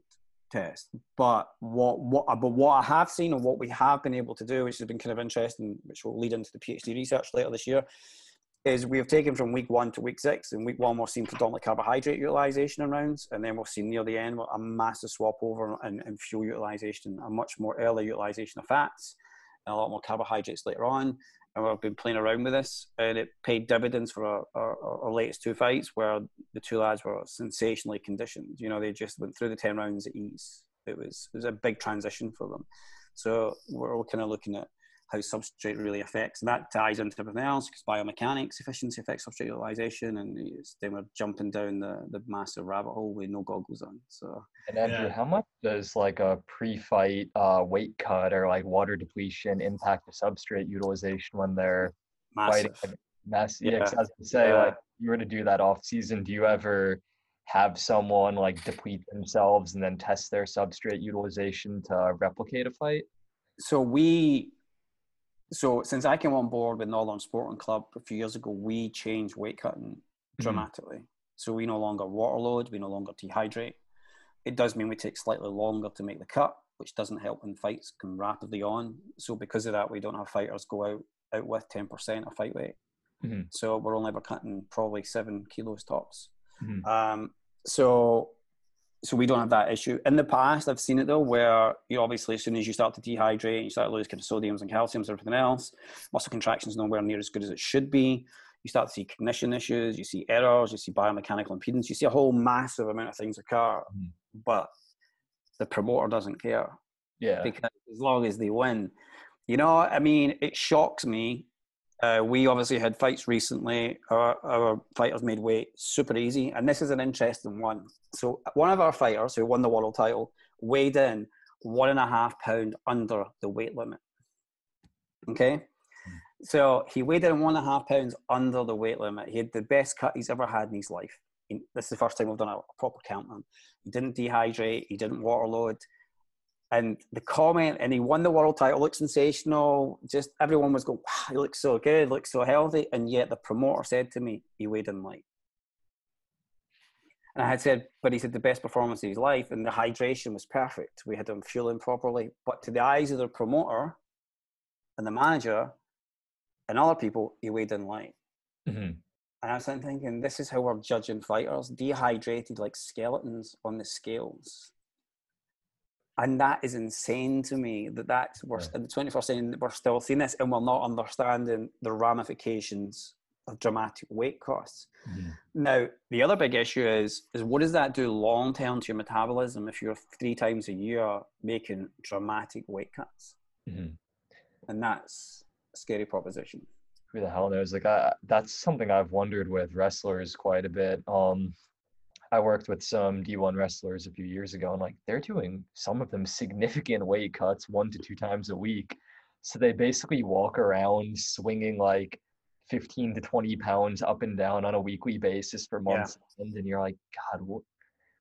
test. But what what uh, but what I have seen and what we have been able to do, which has been kind of interesting, which will lead into the PhD research later this year, is we have taken from week one to week six. In week one, we're seeing predominantly carbohydrate utilization in rounds, and then we'll see near the end a massive swap over in fuel utilization, a much more early utilization of fats, and a lot more carbohydrates later on and we've been playing around with this, and it paid dividends for our, our, our, latest two fights, where the two lads were sensationally conditioned. You know, they just went through the ten rounds at ease. It was it was a big transition for them. So we're all kind of looking at how substrate really affects. And that ties into everything else because biomechanics, efficiency affects substrate utilization, and then we're jumping down the, the massive rabbit hole with no goggles on. So, and Andrew, yeah. how much does like a pre-fight uh, weight cut or like water depletion impact the substrate utilization when they're massive. fighting? Massive. Yeah, yeah. as to say, yeah. like you were to do that off season, do you ever have someone like deplete themselves and then test their substrate utilization to replicate a fight? So we so since I came on board with Northern Sporting Club a few years ago, we changed weight cutting mm-hmm. dramatically. Mm-hmm. So we no longer water load, we no longer dehydrate. It does mean we take slightly longer to make the cut, which doesn't help when fights come rapidly on. So because of that, we don't have fighters go out out with ten percent of fight weight. Mm-hmm. So we're only ever cutting probably seven kilos tops. Mm-hmm. Um, so so we don't have that issue. In the past, I've seen it though, where you obviously as soon as you start to dehydrate, you start to lose kind of sodiums and calciums and everything else. Muscle contraction is nowhere near as good as it should be. You start to see cognition issues, you see errors, you see biomechanical impedance, you see a whole massive amount of things occur. Mm. But the promoter doesn't care. Yeah. Because as long as they win, you know, I mean, it shocks me uh, we obviously had fights recently. Our, our, fighters made weight super easy, and this is an interesting one. So, one of our fighters who won the world title weighed in one and a half pound under the weight limit. Okay, so he weighed in one and a half pounds under the weight limit. He had the best cut he's ever had in his life. He, this is the first time we've done a, a proper count on him. He didn't dehydrate. He didn't water load and the comment, and he won the world title, looked sensational. Just everyone was going, wow, he looks so good, looks so healthy. And yet the promoter said to me, he weighed in light. And I had said, but he said the best performance of his life, and the hydration was perfect. We had him fueling properly. But to the eyes of the promoter and the manager and other people, he weighed in light. Mm-hmm. And I was thinking, this is how we're judging fighters, dehydrated like skeletons on the scales and that is insane to me that that's we're in the 21st century we're still seeing this and we're not understanding the ramifications of dramatic weight costs. Mm-hmm. now the other big issue is is what does that do long term to your metabolism if you're three times a year making dramatic weight cuts? Mm-hmm. and that's a scary proposition. Who the hell knows? Like I, that's something i've wondered with wrestlers quite a bit. Um I worked with some D1 wrestlers a few years ago, and like they're doing some of them significant weight cuts one to two times a week. So they basically walk around swinging like 15 to 20 pounds up and down on a weekly basis for months. Yeah. And you're like, God, what,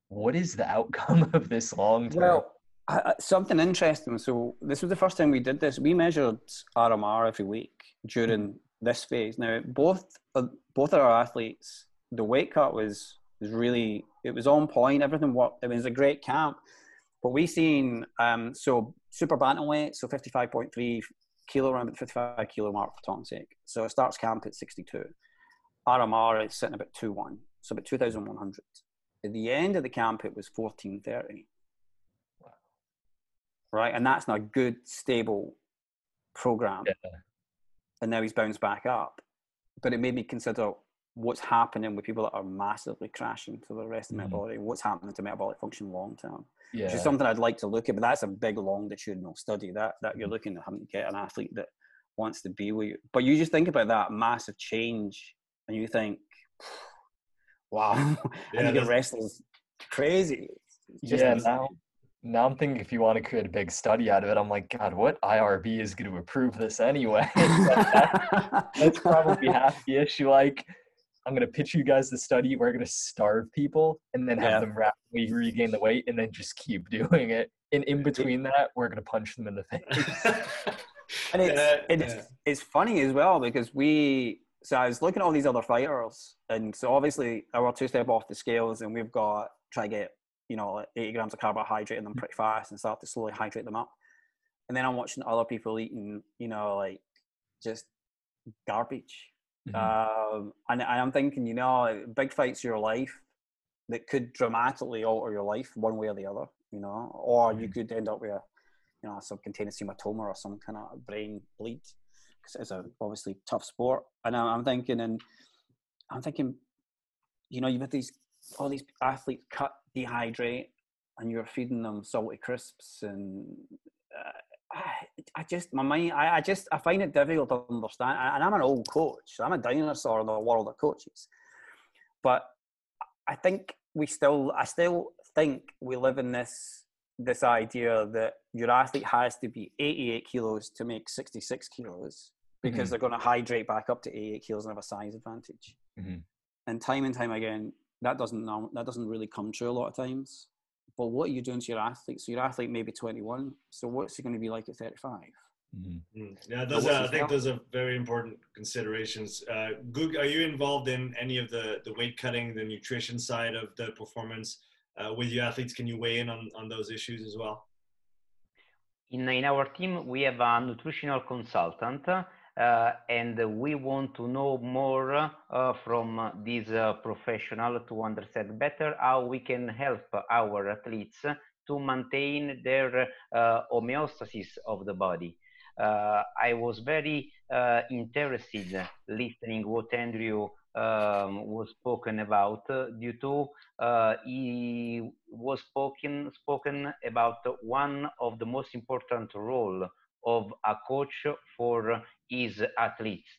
what is the outcome of this long term? Well, uh, something interesting. So this was the first time we did this. We measured RMR every week during this phase. Now, both uh, both of our athletes, the weight cut was was really it was on point. Everything worked. It was a great camp. But we seen um, so super bantamweight, so fifty five point three kilo around the fifty five kilo mark for Tom's sake. So it starts camp at sixty two. RMR is sitting about two one, so about two thousand one hundred. At the end of the camp, it was fourteen thirty. Wow. Right, and that's not a good stable program. Yeah. And now he's bounced back up. But it made me consider what's happening with people that are massively crashing to the rest of mm. body, what's happening to metabolic function long term. Yeah. Which is something I'd like to look at, but that's a big longitudinal study that that you're mm. looking at having to get an athlete that wants to be with you. But you just think about that massive change and you think, wow, yeah, and you get wrestlers crazy. Just yeah, now, now I'm thinking if you want to create a big study out of it, I'm like, God, what IRB is going to approve this anyway? that's probably half the issue. Like, I'm going to pitch you guys the study. We're going to starve people and then have yeah. them rapidly regain the weight and then just keep doing it. And in between that, we're going to punch them in the face. and it's, yeah, it's, it's funny as well because we, so I was looking at all these other fighters. And so obviously, our two step off the scales and we've got, try to get, you know, 80 grams of carbohydrate in them pretty fast and start to slowly hydrate them up. And then I'm watching other people eating, you know, like just garbage Mm-hmm. Um, and, and I'm thinking, you know, big fights your life that could dramatically alter your life one way or the other, you know, or mm-hmm. you could end up with, a, you know, some cutaneous hematoma or some kind of brain bleed because it's a obviously tough sport. And I'm thinking, and I'm thinking, you know, you've got these all these athletes cut, dehydrate, and you're feeding them salty crisps and uh, I, just my mind I, I just I find it difficult to understand and I'm an old coach I'm a dinosaur in the world of coaches but I think we still I still think we live in this this idea that your athlete has to be 88 kilos to make 66 kilos because mm-hmm. they're going to hydrate back up to 88 kilos and have a size advantage mm-hmm. and time and time again that doesn't that doesn't really come true a lot of times but what are you doing to your athlete? So your athlete may be 21. So what's he going to be like at 35? Mm-hmm. Mm. Yeah, those are, I think those are very important considerations. Uh, Guga, are you involved in any of the, the weight cutting, the nutrition side of the performance uh, with your athletes? Can you weigh in on, on those issues as well? In, in our team, we have a nutritional consultant uh, and we want to know more uh, from uh, professional to understand better how we can help our athletes to maintain their homeostasis of the body. Uh, I was very uh, interested listening what Andrew um, was spoken about uh, due to he was spoken spoken about one of the most important role of a coach for his athletes,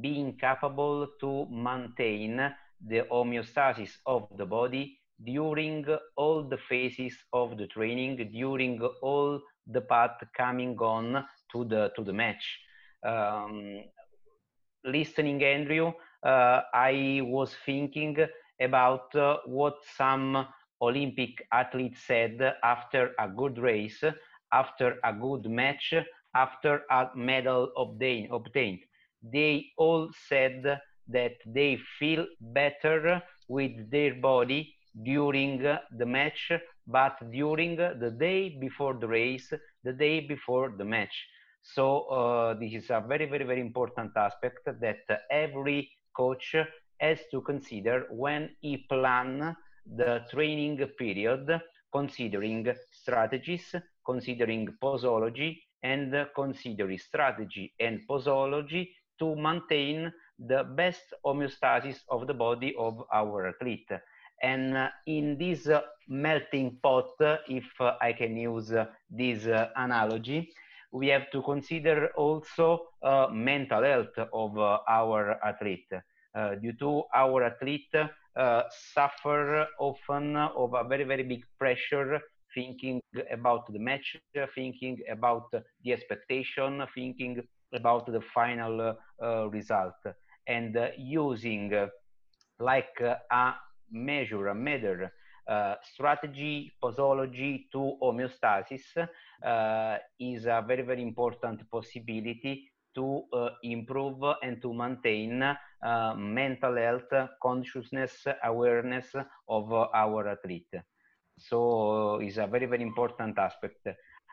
being capable to maintain the homeostasis of the body during all the phases of the training, during all the path coming on to the to the match. Um, listening, Andrew, uh, I was thinking about uh, what some Olympic athletes said after a good race, after a good match, after a medal obtain, obtained. They all said that they feel better with their body during the match, but during the day before the race, the day before the match. So uh, this is a very, very, very important aspect that every coach has to consider when he plan the training period, considering strategies, considering posology, and considering strategy and posology to maintain the best homeostasis of the body of our athlete. And uh, in this uh, melting pot, if uh, I can use this analogy, we have to consider also mental health of our athlete. Uh, due to our athlete uh, suffer often of a very very big pressure thinking about the match thinking about the expectation thinking about the final uh, result and uh, using uh, like a measure a measure uh, strategy posology to homeostasis uh, is a very very important possibility to uh, improve and to maintain mental health, consciousness, awareness of our athlete. So it's a very, very important aspect.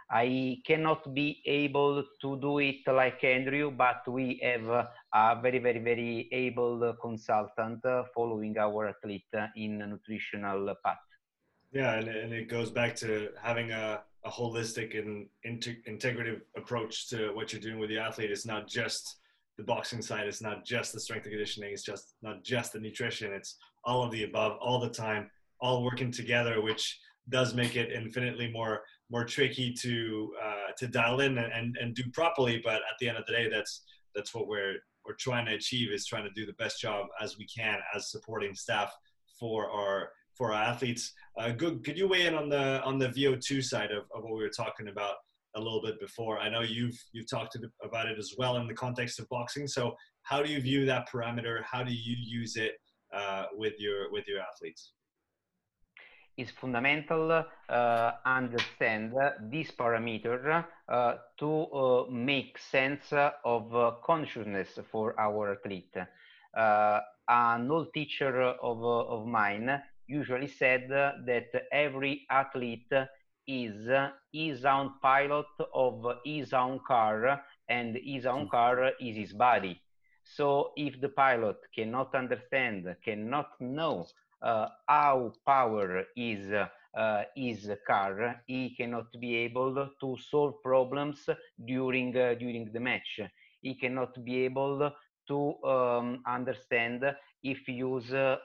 I cannot be able to do it like Andrew, but we have a very, very, very able consultant following our athlete in nutritional path. Yeah, and, and it goes back to having a, a holistic and integrative approach to what you're doing with the athlete. It's not just the boxing side. It's not just the strength and conditioning. It's just not just the nutrition. It's all of the above, all the time, all working together, which does make it infinitely more more tricky to uh, to dial in and, and, and do properly. But at the end of the day, that's that's what we're we're trying to achieve is trying to do the best job as we can as supporting staff for our for our athletes. Uh, Guga, could you weigh in on the on the VO2 side of, of what we were talking about a little bit before? I know you've you've talked about it as well in the context of boxing. So how do you view that parameter? How do you use it uh, with your with your athletes? It's fundamental uh, understand this parameter uh, to uh, make sense of uh, consciousness for our athlete. Uh, an old teacher of, of mine usually said that every athlete is his own pilot of his own car and his own hmm. car is his body. So if the pilot cannot understand, cannot know uh, how power is uh, his car, he cannot be able to solve problems during uh, during the match. He cannot be able to um, understand if use a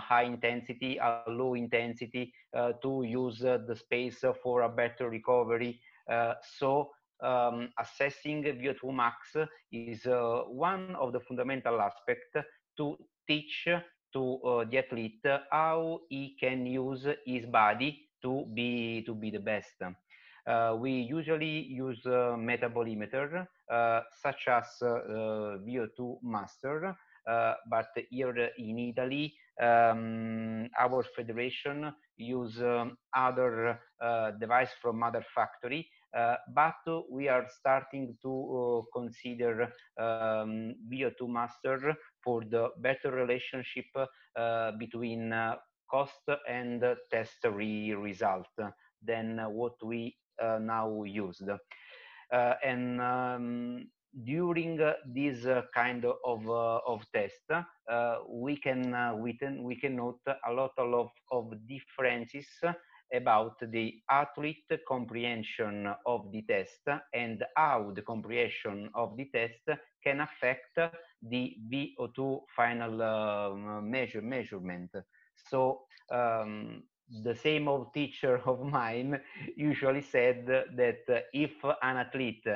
high intensity, a low intensity, uh, to use uh, the space for a better recovery. Uh, so um, assessing VO2 max is one of the fundamental aspects to teach to the athlete how he can use his body to be to be the best. Uh, we usually use uh, metabolimeter uh, such as VO2 master uh, but here in Italy, um, our federation use um, other uh, device from other factory, uh, but we are starting to consider um, VO2 master for the better relationship between cost and test re result than what we uh, now used. Uh, and um, during uh, this uh, kind of uh, of test, we can we can we can note a lot of of differences about the athlete comprehension of the test and how the comprehension of the test can affect the VO2 final uh, measure measurement. So um, the same old teacher of mine usually said that if an athlete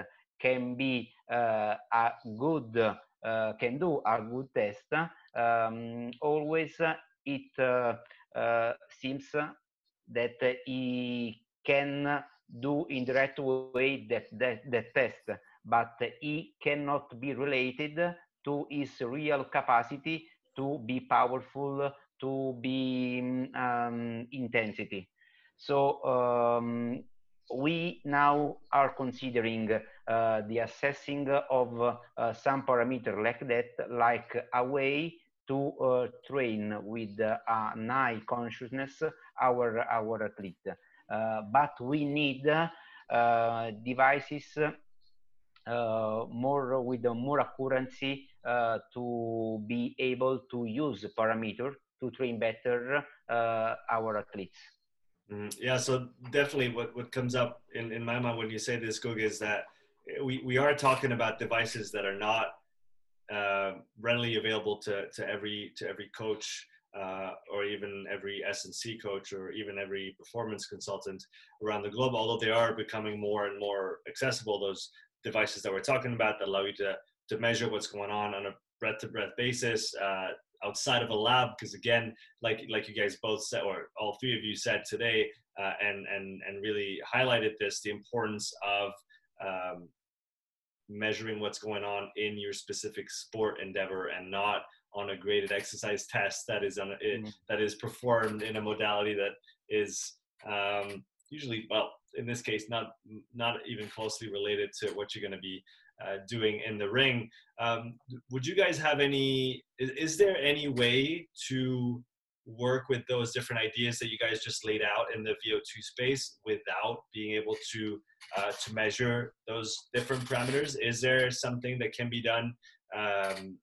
can be uh, a good uh, can do a good test um, always it uh, seems that he can do in the right way that, that, that test but he cannot be related to his real capacity to be powerful to be um, intensity. So um, we now are considering uh, the assessing of uh, some parameter like that, like a way to uh, train with a high consciousness our our athlete. Uh, but we need uh, devices uh, more with more accuracy to be able to use parameter to train better our athletes. Mm, yeah, so definitely what, what comes up in, in my mind when you say this, Guga, is that we, we are talking about devices that are not uh, readily available to, to every to every coach uh, or even every S&C coach or even every performance consultant around the globe, although they are becoming more and more accessible, those devices that we're talking about that allow you to, to measure what's going on on a breath to breath basis, uh, outside of a lab. Because again like like you guys both said or all three of you said today uh, and and and really highlighted this the importance of um, measuring what's going on in your specific sport endeavor and not on a graded exercise test that is on a, mm-hmm. that is performed in a modality that is um, usually well in this case not not even closely related to what you're going to be uh, doing in the ring. Um, would you guys have any? Is, is, there any way to work with those different ideas that you guys just laid out in the VO2 space without being able to uh, to measure those different parameters? Is there something that can be done? Um,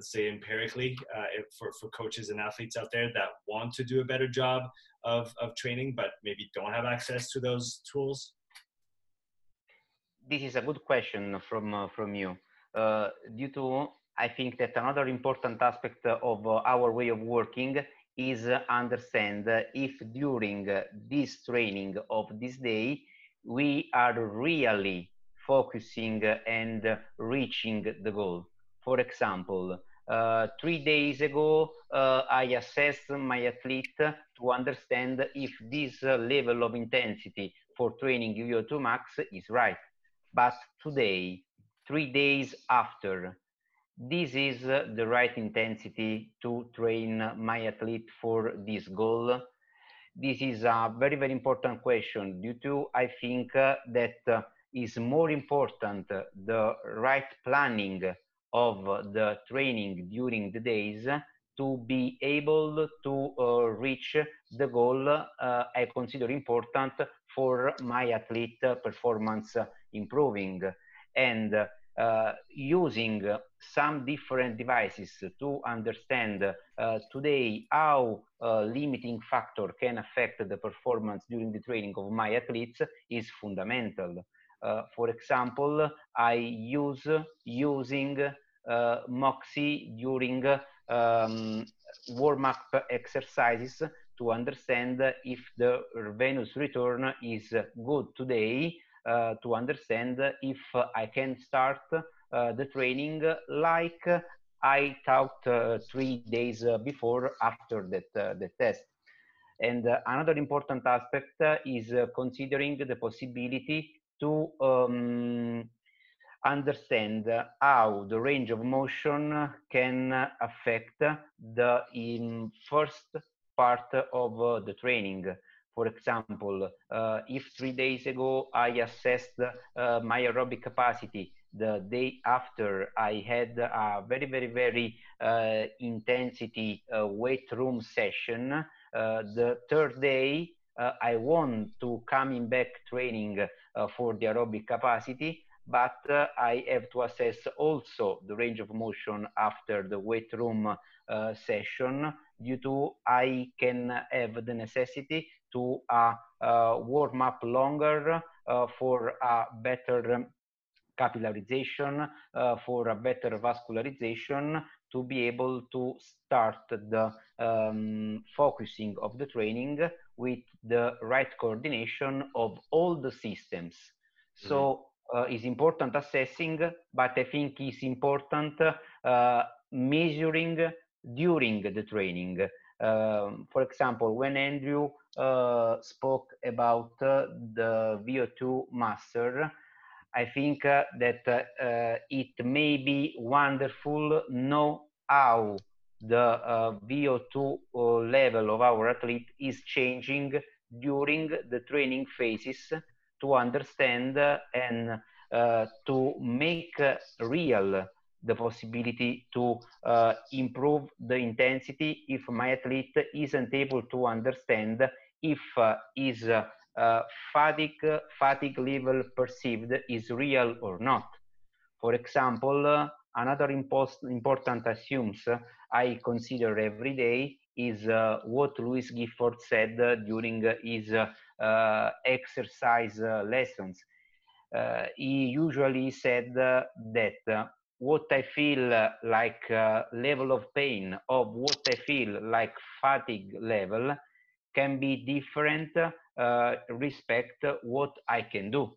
say empirically uh, for, for coaches and athletes out there that want to do a better job of, of training but maybe don't have access to those tools this is a good question from uh, from you. Uh, due to I think that another important aspect of uh, our way of working is understand if during this training of this day we are really focusing and reaching the goal. For example, uh, three days ago, uh, I assessed my athlete to understand if this uh, level of intensity for training VO2 max is right. But today, three days after, this is the right intensity to train my athlete for this goal. This is a very, very important question due to, I think, uh, that uh, is more important the right planning of the training during the days to be able to uh, reach the goal uh, I consider important for my athlete performance improving and uh, using some different devices to understand uh, today how uh, limiting factor can affect the performance during the training of my athletes is fundamental. Uh, for example, I use using uh, Moxy during um, warm-up exercises to understand if the venous return is good today uh, to understand if I can start uh, the training like I thought uh, three days before after that, the test. And another important aspect is considering the possibility to um, understand how the range of motion can affect the in first part of the training. For example, uh, if three days ago I assessed uh, my aerobic capacity, the day after I had a very, very, very uh, intensity uh, weight room session, uh, the third day uh, I want to coming back training for the aerobic capacity, but I have to assess also the range of motion after the weight room session due to I can have the necessity to uh, uh, warm up longer uh, for a better capillarization, for a better vascularization, to be able to start the um, focusing of the training with the right coordination of all the systems. Mm-hmm. So uh, it's important assessing, but I think it's important uh, measuring during the training. Um, for example, when Andrew uh, spoke about uh, the VO2 master, I think uh, that uh, it may be wonderful know how the uh, VO2 uh, level of our athlete is changing during the training phases to understand and to make real the possibility to uh, improve the intensity if my athlete isn't able to understand if uh, his uh, uh fatigue, fatigue level perceived is real or not. For example, uh, another important assumes I consider every day is uh, what Louis Gifford said uh, during uh, his uh, exercise lessons. he usually said that what I feel like uh, level of pain of what I feel like fatigue level can be different uh, respect what I can do.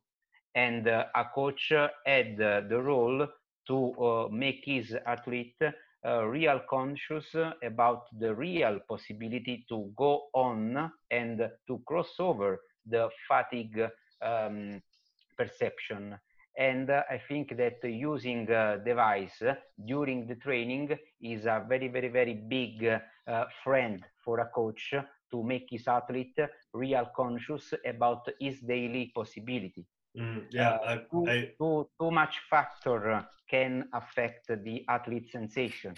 And uh, a coach had the role to uh, make his athlete uh, real conscious about the real possibility to go on and to cross over the fatigue um, perception. And uh, I think that using a device during the training is a very, very, very big uh, friend for a coach to make his athlete real conscious about his daily possibility. Mm, yeah, uh, I, too, I, too, too much factor can affect the athlete sensation.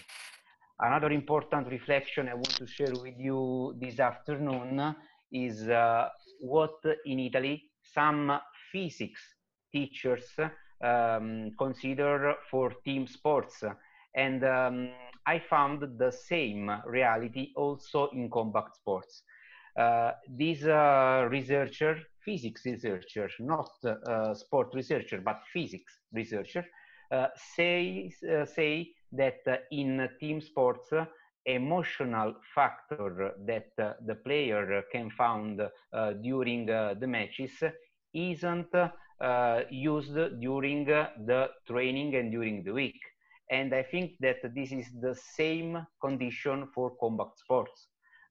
Another important reflection I want to share with you this afternoon is uh, what in Italy some physics teachers um, consider for team sports. And um, I found the same reality also in combat sports. Uh, this uh, researcher, physics researcher, not uh, sport researcher, but physics researcher, uh, says, uh, say that in team sports, emotional factor that the player can find during the matches isn't used during the training and during the week. And I think that this is the same condition for combat sports.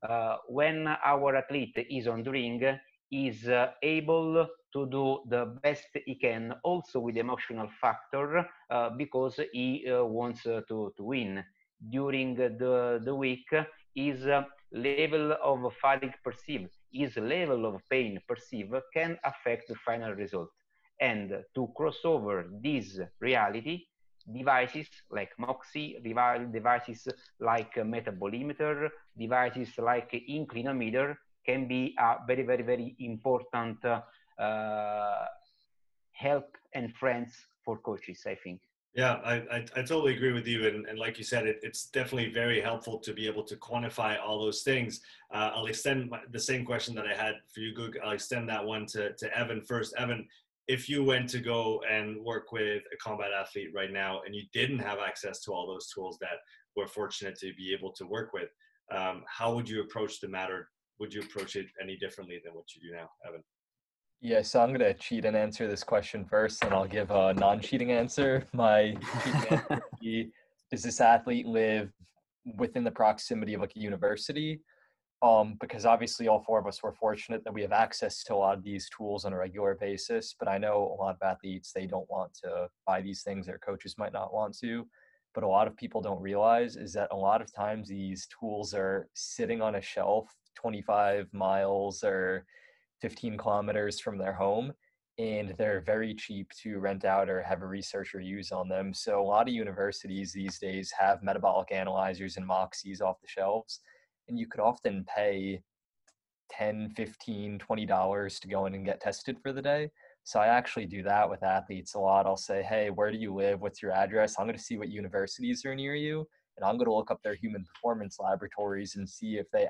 Uh, when our athlete is on the ring, is uh, able to do the best he can, also with emotional factor, uh, because he wants to, to win. During the, the week, his level of fatigue perceived, his level of pain perceived can affect the final result. And to cross over this reality, devices like Moxy, devices like metabolimeter, devices like inclinometer can be a very, very, very important uh, help and friends for coaches, I think. Yeah, I, I, I, totally agree with you. And, and like you said, it, it's definitely very helpful to be able to quantify all those things. Uh, I'll extend my, the same question that I had for you, Goog. I'll extend that one to, to Evan first. Evan, if you went to go and work with a combat athlete right now and you didn't have access to all those tools that we're fortunate to be able to work with, um, how would you approach the matter? Would you approach it any differently than what you do now, Evan? Yeah, so I'm going to cheat and answer this question first, and I'll give a non cheating answer. My answer does this athlete live within the proximity of like a university? um, because obviously all four of us were fortunate that we have access to a lot of these tools on a regular basis. But I know a lot of athletes they don't want to buy these things; their coaches might not want to. But a lot of people don't realize is that a lot of times these tools are sitting on a shelf 25 miles or 15 kilometers from their home and they're very cheap to rent out or have a researcher use on them. So a lot of universities these days have metabolic analyzers and moxies off the shelves and you could often pay 10 15 20 dollars to go in and get tested for the day. So i actually do that with athletes a lot. I'll say hey where do you live? What's your address? I'm going to see what universities are near you and i'm going to look up their human performance laboratories and see if they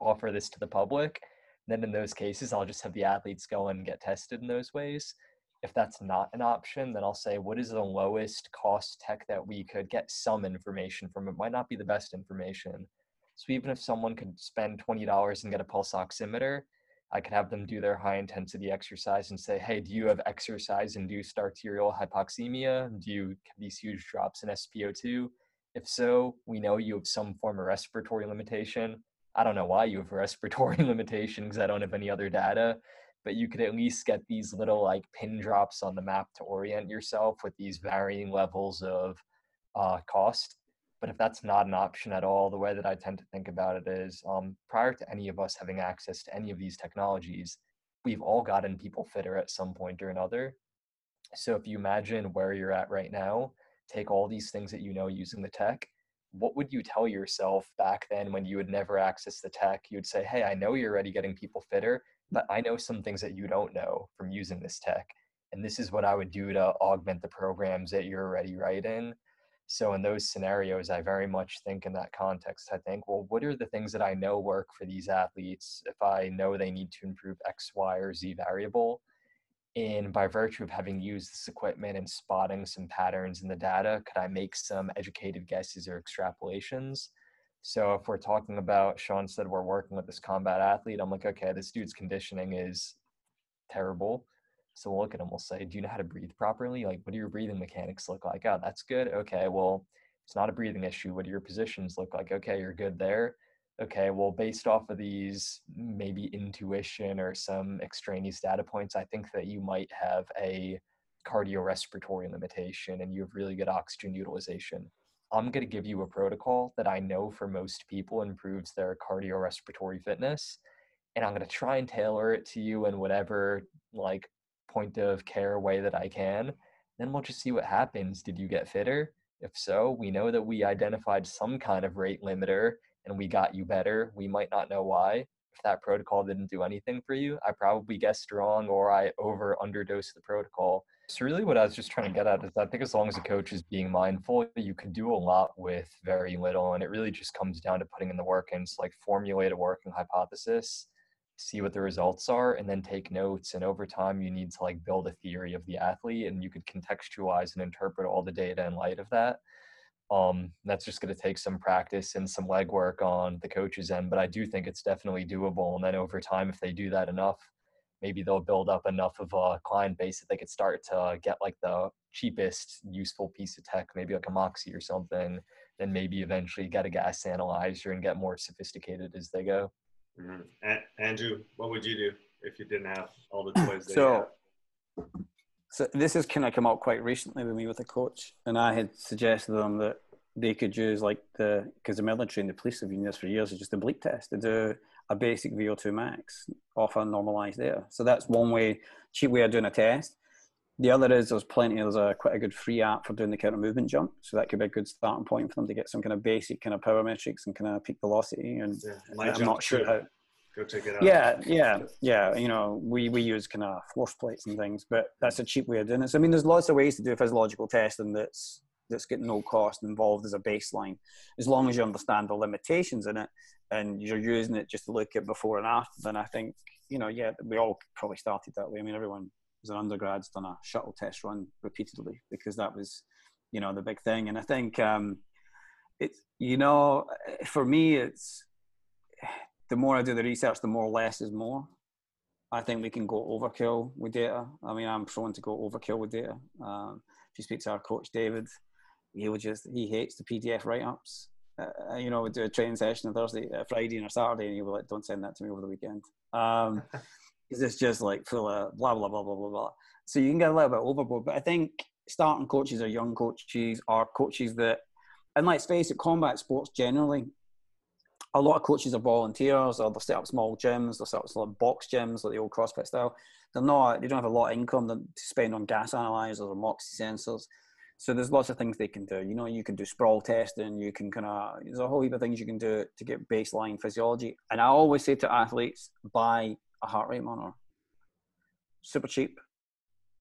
offer this to the public and then in those cases i'll just have the athletes go and get tested in those ways if that's not an option then i'll say what is the lowest cost tech that we could get some information from it might not be the best information so even if someone could spend $20 and get a pulse oximeter, I could have them do their high intensity exercise and say, hey, do you have exercise induced arterial hypoxemia? Do you have these huge drops in SpO2? If so, we know you have some form of respiratory limitation. I don't know why you have respiratory limitation because I don't have any other data, but you could at least get these little like pin drops on the map to orient yourself with these varying levels of uh, cost. But if that's not an option at all, the way that I tend to think about it is um, prior to any of us having access to any of these technologies, we've all gotten people fitter at some point or another. So if you imagine where you're at right now, take all these things that you know using the tech, what would you tell yourself back then when you would never access the tech? You'd say, hey, I know you're already getting people fitter, but I know some things that you don't know from using this tech. And this is what I would do to augment the programs that you're already writing so in those scenarios, I very much think in that context, I think, well, what are the things that I know work for these athletes if I know they need to improve X, Y, or Z variable? And by virtue of having used this equipment and spotting some patterns in the data, could I make some educated guesses or extrapolations? So if we're talking about, Sean said we're working with this combat athlete, I'm like, okay, this dude's conditioning is terrible so we'll look at him, we'll say, Do you know how to breathe properly? Like, what do your breathing mechanics look like? Oh, that's good. Okay, well, it's not a breathing issue. What do your positions look like? Okay, you're good there. Okay, well, based off of these maybe intuition or some extraneous data points, I think that you might have a cardiorespiratory limitation and you have really good oxygen utilization. I'm going to give you a protocol that I know for most people improves their cardiorespiratory fitness. And I'm going to try and tailor it to you in whatever like point of care way that I can. Then we'll just see what happens. Did you get fitter? If so, we know that we identified some kind of rate limiter and we got you better. We might not know why. If that protocol didn't do anything for you, I probably guessed wrong or I over underdosed the protocol. So really what I was just trying to get at is I think as long as a coach is being mindful, you can do a lot with very little. And it really just comes down to putting in the work and like formulate a working hypothesis, see what the results are, and then take notes. And over time you need to like build a theory of the athlete and you could contextualize and interpret all the data in light of that. Um, that's just going to take some practice and some legwork on the coach's end, but I do think it's definitely doable. And then over time, if they do that enough, maybe they'll build up enough of a client base that they could start to get like the cheapest useful piece of tech, maybe like a Moxy or something, then maybe eventually get a gas analyzer and get more sophisticated as they go. Mm-hmm. A- Andrew, what would you do if you didn't have all the toys? so, so this has kind of come up quite recently with me with a coach, and I had suggested to them that they could use like the because the military and the police have been this for years is just a bleep test to do a basic VO2 max off a normalized air. So that's one way, cheap way of doing a test. The other is there's plenty, there's a quite a good free app for doing the counter movement jump. So that could be a good starting point for them to get some kind of basic kind of power metrics and kind of peak velocity. And yeah, I'm not sure how. Go check it out. Yeah, yeah, yeah. You know, we, we use kind of force plates and things, but that's a cheap way of doing it. So, I mean, there's lots of ways to do a physiological testing that's that's got no cost involved as a baseline, as long as you understand the limitations in it and you're using it just to look at before and after, then I think, you know, yeah, we all probably started that way. I mean, everyone as an undergrad's done a shuttle test run repeatedly because that was, you know, the big thing. And I think um, it's, you know, for me, it's the more I do the research, the more less is more. I think we can go overkill with data. I mean, I'm prone to go overkill with data. Um, if you speak to our coach David, he would just he hates the PDF write ups uh, you know, we do a training session on Thursday, uh, Friday, and a Saturday, and you will like, don't send that to me over the weekend. Um, because it's just like full of blah blah blah blah blah blah. So you can get a little bit overboard. But I think starting coaches or young coaches are coaches that, and let's face it, combat sports generally, a lot of coaches are volunteers or they set up small gyms, they set up small box gyms like the old CrossFit style. They're not, they don't have a lot of income to spend on gas analyzers or Moxy sensors. So there's lots of things they can do. You know, you can do sprawl testing. You can kind of there's a whole heap of things you can do to get baseline physiology. And I always say to athletes, buy a heart rate monitor. Super cheap,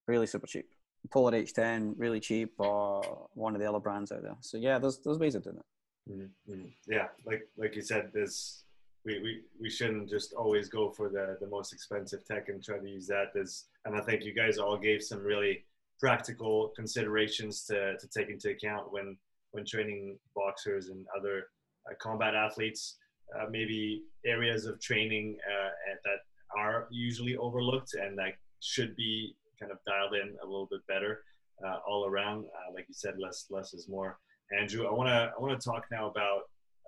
really super cheap. Polar H10, really cheap, or one of the other brands out there. So yeah, there's there's ways of doing it. Mm-hmm. Yeah, like like you said, there's we, we, we shouldn't just always go for the, the most expensive tech and try to use that as and I think you guys all gave some really practical considerations to, to take into account when when training boxers and other uh, combat athletes. Uh, maybe areas of training uh, that are usually overlooked and that should be kind of dialed in a little bit better uh, all around. Uh, like you said, less less is more. Andrew, I want to I want to talk now about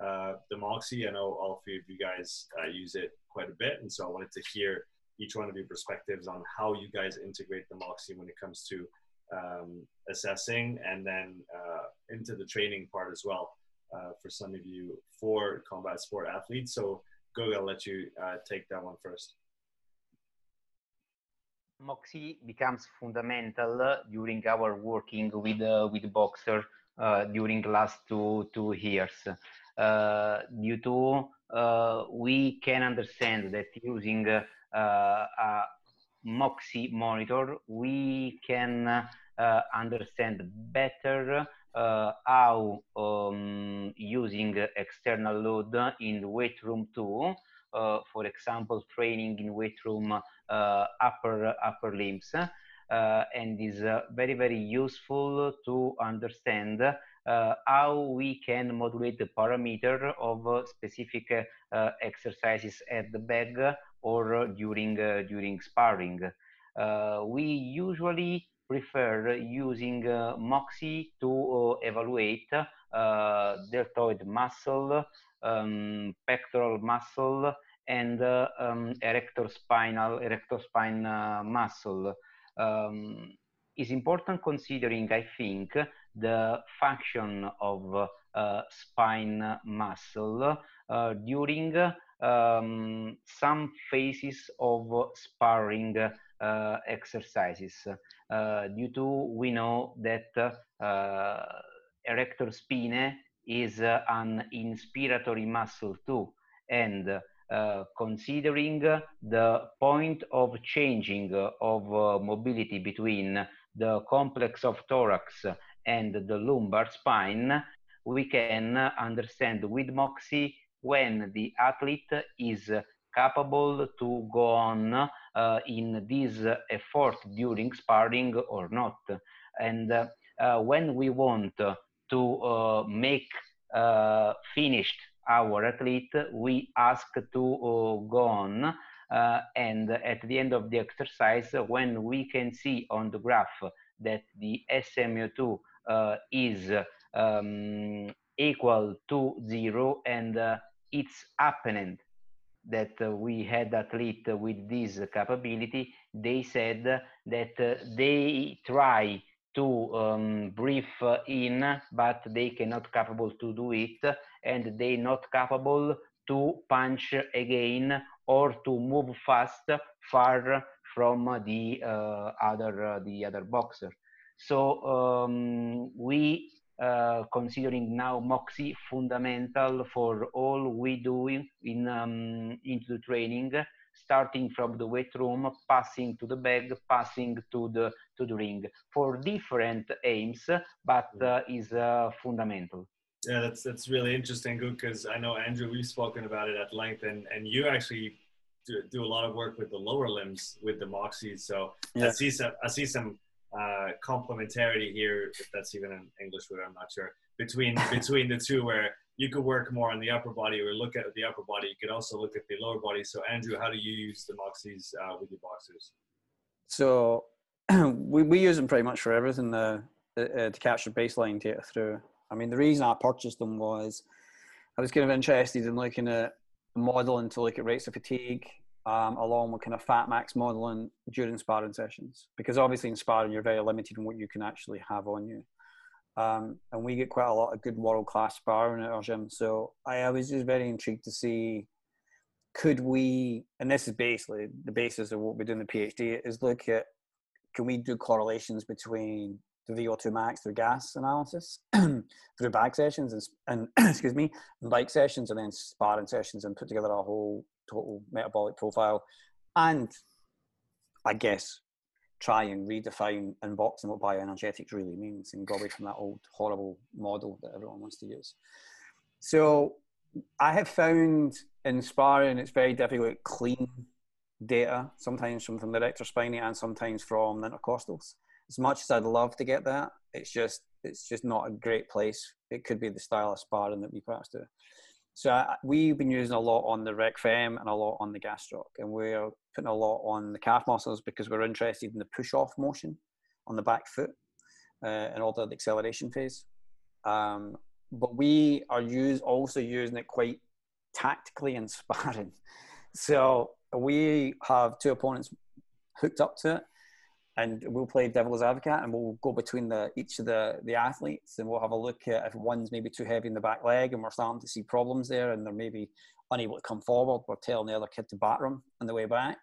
uh, the Moxy. I know all three of you guys use it quite a bit, and so I wanted to hear each one of your perspectives on how you guys integrate the Moxy when it comes to um, assessing and then uh, into the training part as well uh, for some of you for combat sport athletes. So, Guga, I'll let you uh, take that one first. Moxy becomes fundamental during our working with uh, with boxer uh, during the last two two years. Uh, due to we can understand that using a Moxy monitor, we can uh, understand better uh, how um, using external load in weight room too, uh, for example, training in weight room upper upper limbs, and is very very useful to understand uh, how we can modulate the parameter of uh, specific uh, exercises at the bag or during during sparring. we usually prefer using uh, Moxy to uh, evaluate uh, deltoid muscle, um, pectoral muscle, and um, erector spinal, erector spine muscle. Um, is important considering, I think, the function of uh, spine muscle uh, during um, some phases of sparring uh, exercises. due to we know that erector spine is an inspiratory muscle too, and uh, considering the point of changing of uh, mobility between the complex of thorax and the lumbar spine, we can understand with Moxy when the athlete is capable to go on uh, in this effort during sparring or not. And uh, uh, when we want to uh, make uh, finished our athlete, we ask to uh, go on uh, and at the end of the exercise, when we can see on the graph that the SMO2 uh, is um, equal to zero and uh, it's happening that we had athlete with this capability, they said that they try to um, breathe in, but they cannot capable to do it, and they not capable to punch again or to move fast far from the uh, other uh, the other boxer. So um, we uh, considering now Moxy fundamental for all we do in um, into the training, starting from the weight room, passing to the bag, passing to the to the ring for different aims, but uh, is uh, fundamental. Yeah, that's that's really interesting, good, because I know Andrew, we've spoken about it at length, and and you actually do, do a lot of work with the lower limbs with the Moxy. So yeah. I see some I see some uh, complementarity here, if that's even an English word, I'm not sure, between between the two, where you could work more on the upper body or look at the upper body. You could also look at the lower body. So, Andrew, how do you use the Moxys uh, with your boxers? So, we, we use them pretty much for everything uh, uh, to capture baseline data through. I mean, the reason I purchased them was I was kind of interested in looking at modeling to look at rates of fatigue um, along with kind of fat max modeling during sparring sessions. Because obviously in sparring, you're very limited in what you can actually have on you. Um, and we get quite a lot of good world class sparring at our gym. So I, I was just very intrigued to see could we, and this is basically the basis of what we do in the PhD, is look at can we do correlations between the VO2 max through gas analysis, through bag sessions and, and excuse me, bike sessions, and then sparring sessions, and put together a whole total metabolic profile, and I guess try and redefine in boxing what bioenergetics really means and go away from that old horrible model that everyone wants to use. So I have found in sparring it's very difficult clean data, sometimes from, from the erector spinae and sometimes from the intercostals. As much as I'd love to get that, it's just it's just not a great place. It could be the style of sparring that we perhaps do. So I, we've been using a lot on the rec fem and a lot on the gastroc, and we're putting a lot on the calf muscles because we're interested in the push off motion on the back foot uh, and all the acceleration phase. Um, but we are use, also using it quite tactically in sparring. So we have two opponents hooked up to it and we'll play devil's advocate and we'll go between the each of the the athletes and we'll have a look at if one's maybe too heavy in the back leg and we're starting to see problems there and they're maybe unable to come forward we're telling the other kid to batter them on the way back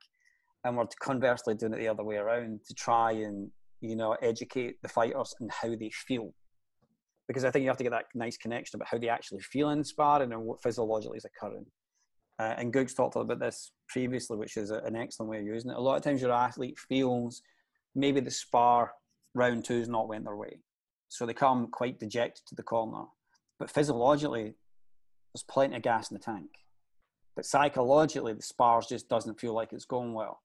and we're conversely doing it the other way around to try and you know educate the fighters and how they feel because I think you have to get that nice connection about how they actually feel in sparring and what physiologically is occurring. Uh, and Goog's talked about this previously, which is an excellent way of using it. A lot of times your athlete feels maybe the spar round two's not went their way. So they come quite dejected to the corner. But physiologically, there's plenty of gas in the tank. But psychologically, the spars just doesn't feel like it's going well.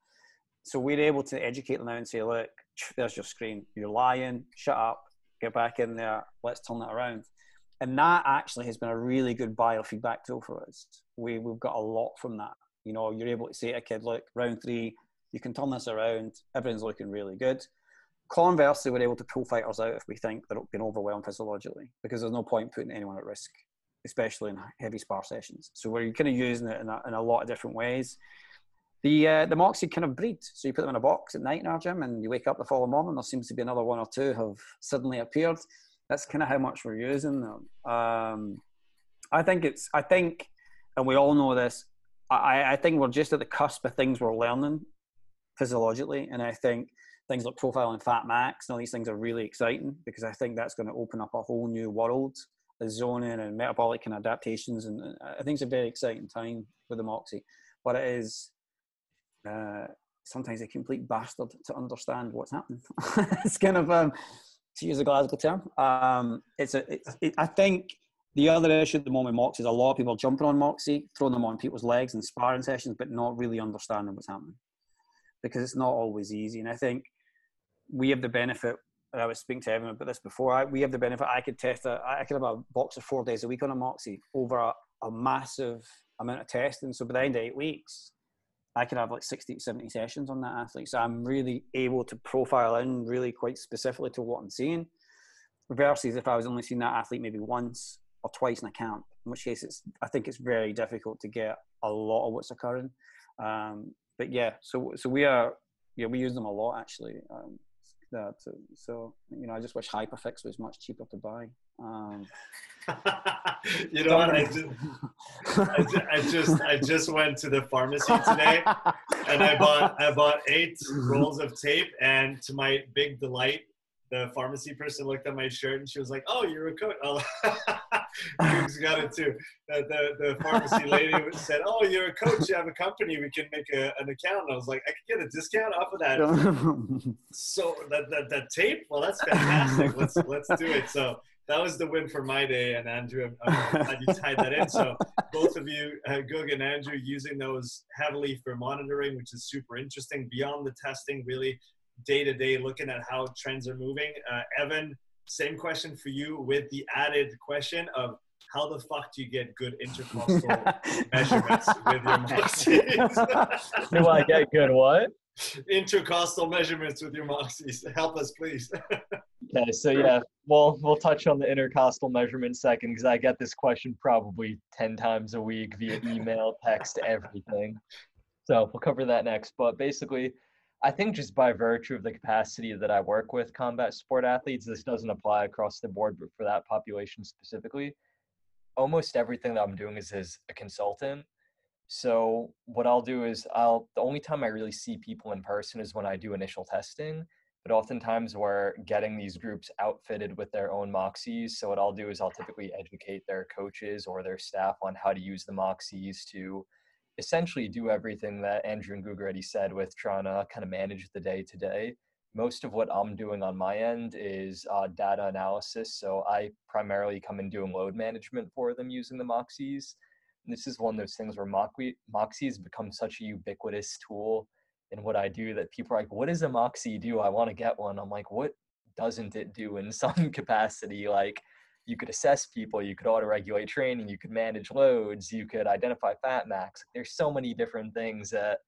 So we're able to educate them now and say, look, there's your screen. You're lying. Shut up. Get back in there. Let's turn that around. And that actually has been a really good biofeedback tool for us. We, we've got a lot from that. You know, you're able to say to a kid, look, round three, you can turn this around. Everything's looking really good. conversely, we're able to pull fighters out if we think they're being overwhelmed physiologically, because there's no point putting anyone at risk, especially in heavy spar sessions. So we're kind of using it in a, in a lot of different ways. The uh, the Moxy kind of breed. So you put them in a box at night in our gym, and you wake up the following morning. There seems to be another one or two have suddenly appeared. That's kind of how much we're using them. Um, I think it's. I think, and we all know this. I, I think we're just at the cusp of things we're learning physiologically, and I think things like profiling fat max and all these things are really exciting because I think that's going to open up a whole new world zoning and metabolic and adaptations, and I think it's a very exciting time with the Moxy. But it is uh, sometimes a complete bastard to understand what's happening. it's kind of um, to use a Glasgow term. Um, it's a. It's, it, I think the other issue at the moment, Moxy, is a lot of people jumping on Moxy, throwing them on people's legs in sparring sessions, but not really understanding what's happening because it's not always easy. And I think we have the benefit. And I was speaking to Evan about this before. I, we have the benefit. I could test a, I could have a box of four days a week on a Moxy over a, a massive amount of testing. So by the end of eight weeks, I could have like 60 70 sessions on that athlete. So I'm really able to profile in really quite specifically to what I'm seeing. Versus if I was only seeing that athlete maybe once or twice in a camp, in which case it's I think it's very difficult to get a lot of what's occurring. Um, but yeah, so so we are yeah we use them a lot actually. Um, that so you know I just wish Hypafix was much cheaper to buy. Um, you know what? I just, I just, I just, I just went to the pharmacy today, and I bought, I bought eight rolls of tape, and to my big delight, the pharmacy person looked at my shirt and she was like, "Oh, you're a coach." Oh, Hughes got it too. The, the, the pharmacy lady said, "Oh, you're a coach. You have a company. We can make a, an account." And I was like, "I can get a discount off of that." so that, that that tape. Well, that's fantastic. let's let's do it. So that was the win for my day. And Andrew, I'm, glad you tied that in. So both of you, uh, Gug and Andrew, using those heavily for monitoring, which is super interesting. Beyond the testing, really day to day, looking at how trends are moving. Uh, Evan, same question for you with the added question of how the fuck do you get good intercostal measurements with your Moxys? do I get good what? Intercostal measurements with your Moxys. Help us, please. Okay, so yeah, well, we'll touch on the intercostal measurement second because I get this question probably 10 times a week via email, text, everything. So we'll cover that next. But basically, I think just by virtue of the capacity that I work with combat sport athletes, this doesn't apply across the board, but for that population specifically, almost everything that I'm doing is as a consultant. So what I'll do is I'll the only time I really see people in person is when I do initial testing but oftentimes we're getting these groups outfitted with their own moxies. So what I'll do is I'll typically educate their coaches or their staff on how to use the moxies to essentially do everything that Andrew and Guga already said with trying to kind of manage the day to day. Most of what I'm doing on my end is uh, data analysis. So I primarily come in doing load management for them using the moxies. And this is one of those things where moxies become such a ubiquitous tool in what I do that people are like, what does a Moxie do? I want to get one. I'm like, what doesn't it do in some capacity? Like you could assess people, you could auto regulate training, you could manage loads, you could identify fat max. There's so many different things that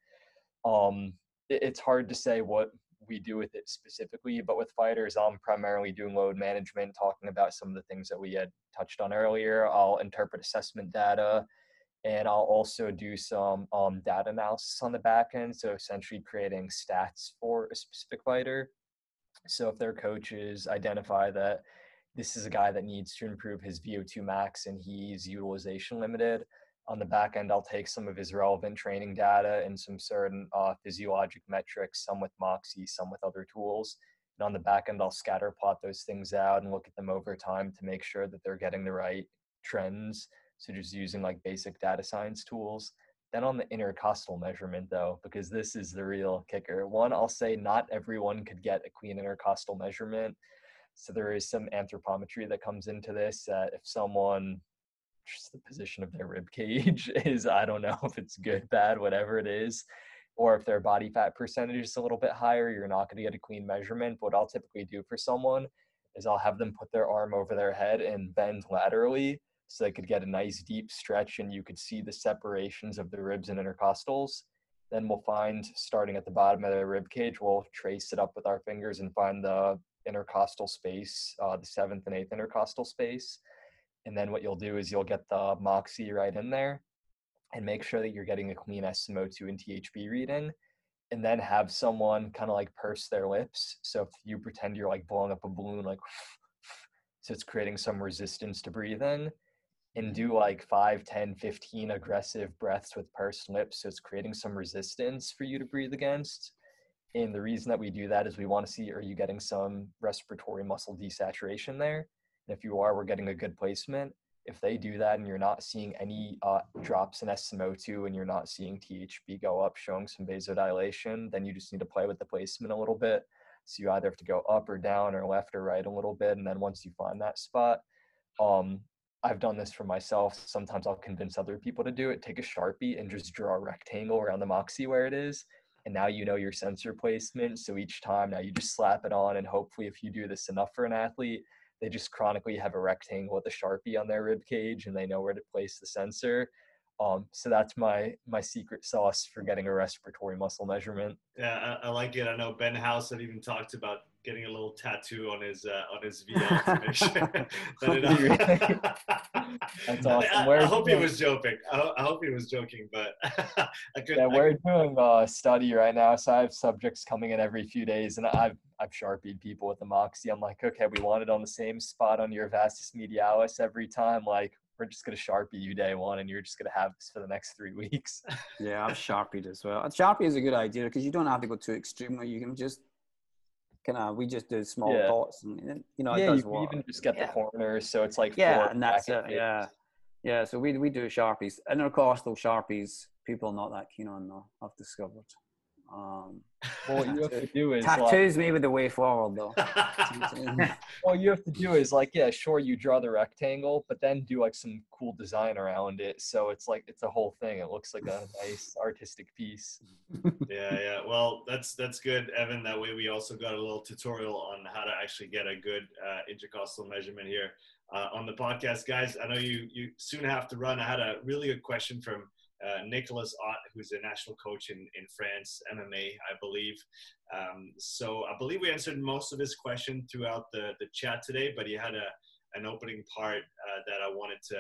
um, it, it's hard to say what we do with it specifically, but with fighters, I'm primarily doing load management, talking about some of the things that we had touched on earlier. I'll interpret assessment data and I'll also do some um, data analysis on the back end. So essentially creating stats for a specific fighter. So if their coaches identify that this is a guy that needs to improve his VO2 max and he's utilization limited, on the back end, I'll take some of his relevant training data and some certain uh, physiologic metrics, some with Moxy, some with other tools. And on the back end, I'll scatter plot those things out and look at them over time to make sure that they're getting the right trends so just using like basic data science tools. Then on the intercostal measurement though, because this is the real kicker. One, I'll say not everyone could get a clean intercostal measurement. So there is some anthropometry that comes into this. That if someone, just the position of their rib cage is, I don't know if it's good, bad, whatever it is, or if their body fat percentage is a little bit higher, you're not going to get a clean measurement. But What I'll typically do for someone is I'll have them put their arm over their head and bend laterally so they could get a nice deep stretch and you could see the separations of the ribs and intercostals. Then we'll find, starting at the bottom of their rib cage, we'll trace it up with our fingers and find the intercostal space, uh, the seventh and eighth intercostal space. And then what you'll do is you'll get the Moxy right in there and make sure that you're getting a clean SMO2 and THB reading. And then have someone kind of like purse their lips. So if you pretend you're like blowing up a balloon, like, so it's creating some resistance to breathing and do like 5 10 15 aggressive breaths with pursed lips so it's creating some resistance for you to breathe against and the reason that we do that is we want to see are you getting some respiratory muscle desaturation there and if you are we're getting a good placement if they do that and you're not seeing any uh, drops in SMO2 and you're not seeing THB go up showing some vasodilation then you just need to play with the placement a little bit so you either have to go up or down or left or right a little bit and then once you find that spot um, I've done this for myself. Sometimes I'll convince other people to do it. Take a Sharpie and just draw a rectangle around the Moxy where it is. And now you know your sensor placement. So each time now you just slap it on. And hopefully, if you do this enough for an athlete, they just chronically have a rectangle with a Sharpie on their rib cage and they know where to place the sensor. Um, so that's my my secret sauce for getting a respiratory muscle measurement. Yeah, I, I like it. I know Ben House had even talked about getting a little tattoo on his uh, on his VL to make sure that it. That's awesome. I, I, I hope he was joking. I, I, hope he was joking, but I could. Yeah, we're doing a study right now, so I have subjects coming in every few days, and I've I've sharpied people with the Moxy. I'm like, okay, we want it on the same spot on your vastus medialis every time. Like, we're just gonna sharpie you day one, and you're just gonna have this for the next three weeks. yeah, I've sharpied as well. Sharpie is a good idea because you don't have to go too extreme. You can just kind of uh, we just do small yeah. dots and you know yeah, you can even just get yeah. the corners so it's like yeah and that's it yeah yeah so we we do sharpies and of course those sharpies people are not that keen on though i've discovered um, well, what you have to do is tattoos like, maybe the way forward though. what you have to do is like, yeah, sure, you draw the rectangle, but then do like some cool design around it. So it's like it's a whole thing. It looks like a nice artistic piece. yeah, yeah. Well, that's that's good, Evan. That way, we also got a little tutorial on how to actually get a good uh, intercostal measurement here uh, on the podcast, guys. I know you you soon have to run. I had a really good question from uh, Nicholas Ott, who's a national coach in, in France, MMA, I believe. Um, so I believe we answered most of his question throughout the, the chat today, but he had a, an opening part uh, that I wanted to,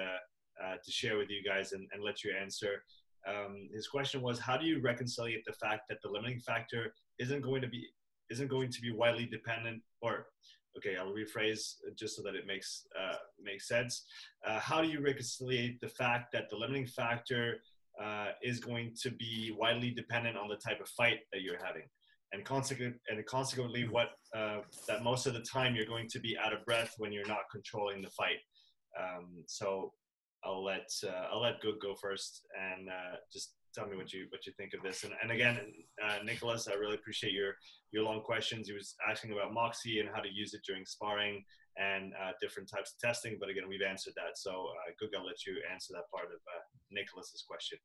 uh, to share with you guys and, and let you answer. Um, his question was, how do you reconcile the fact that the limiting factor isn't going to be isn't going to be widely dependent or okay i'll rephrase just so that it makes uh, makes sense uh, how do you reconcile the fact that the limiting factor uh, is going to be widely dependent on the type of fight that you're having. And consequent and consequently what uh, that most of the time you're going to be out of breath when you're not controlling the fight. Um, so i'll let uh, i'll let good go first and uh, just tell me what you what you think of this. And, and again uh, nicholas i really appreciate your your long questions. He was asking about moxy and how to use it during sparring and uh, different types of testing. But again, we've answered that. So, uh, Guga, I'll let you answer that part of uh, Nicholas's question.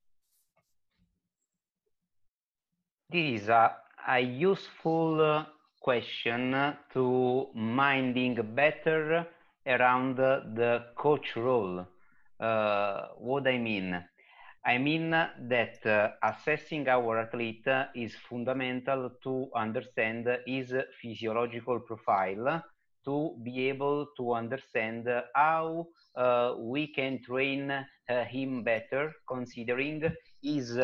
This is a, a useful uh, question to minding better around the coach role. Uh, what I mean? I mean that uh, assessing our athlete is fundamental to understand his physiological profile to be able to understand how uh, we can train uh, him better considering his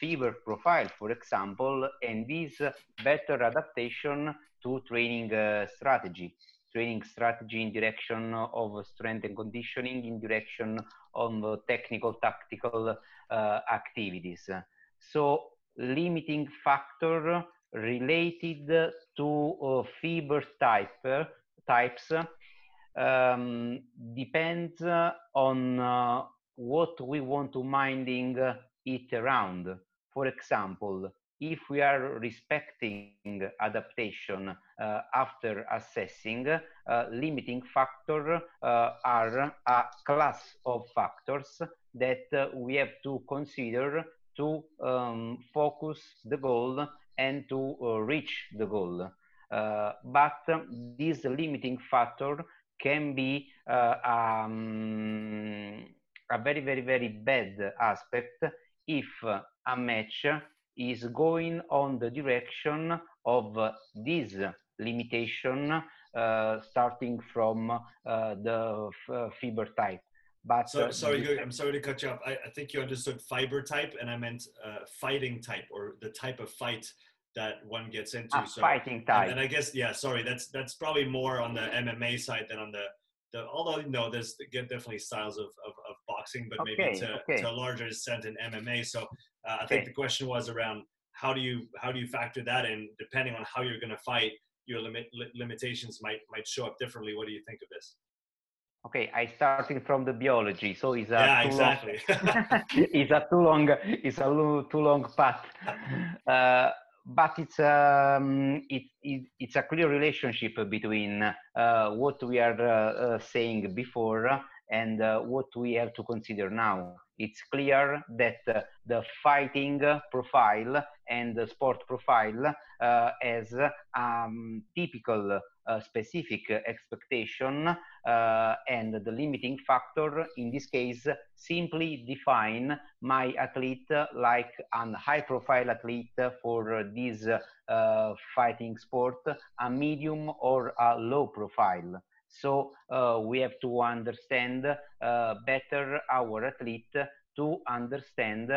fiber profile, for example, and this better adaptation to training uh, strategy. Training strategy in direction of strength and conditioning, in direction of technical, tactical uh, activities. So limiting factor related to uh, fiber type types um, depends on uh, what we want to minding it around. For example, if we are respecting adaptation uh, after assessing, uh, limiting factor uh, are a class of factors that uh, we have to consider to um, focus the goal and to uh, reach the goal. Uh, but this limiting factor can be uh, um, a very, very, very bad aspect if a match is going on the direction of this limitation uh, starting from uh, the fiber type. But so, sorry, I'm sorry to cut you off. I, I, think you understood fiber type, and I meant uh, fighting type or the type of fight that one gets into. Ah, so, fighting type. And, I guess yeah, sorry, that's that's probably more on the MMA side than on the the. Although no, there's definitely styles of, of, of boxing, but okay, maybe to, okay. to a larger extent in MMA. So uh, I think the question was around how do you how do you factor that in depending on how you're going to fight your limit li- limitations might might show up differently what do you think of this okay i starting from the biology so it's a yeah exactly long, it's a too long it's a too long path uh, but it's um, it, it, it's a clear relationship between uh, what we are uh, uh saying before and uh, what we have to consider now it's clear that uh, the fighting profile and the sport profile uh, as um, typical uh, specific expectation uh, and the limiting factor in this case simply define my athlete like an high profile athlete for this uh, fighting sport a medium or a low profile so uh, we have to understand uh, better our athlete to understand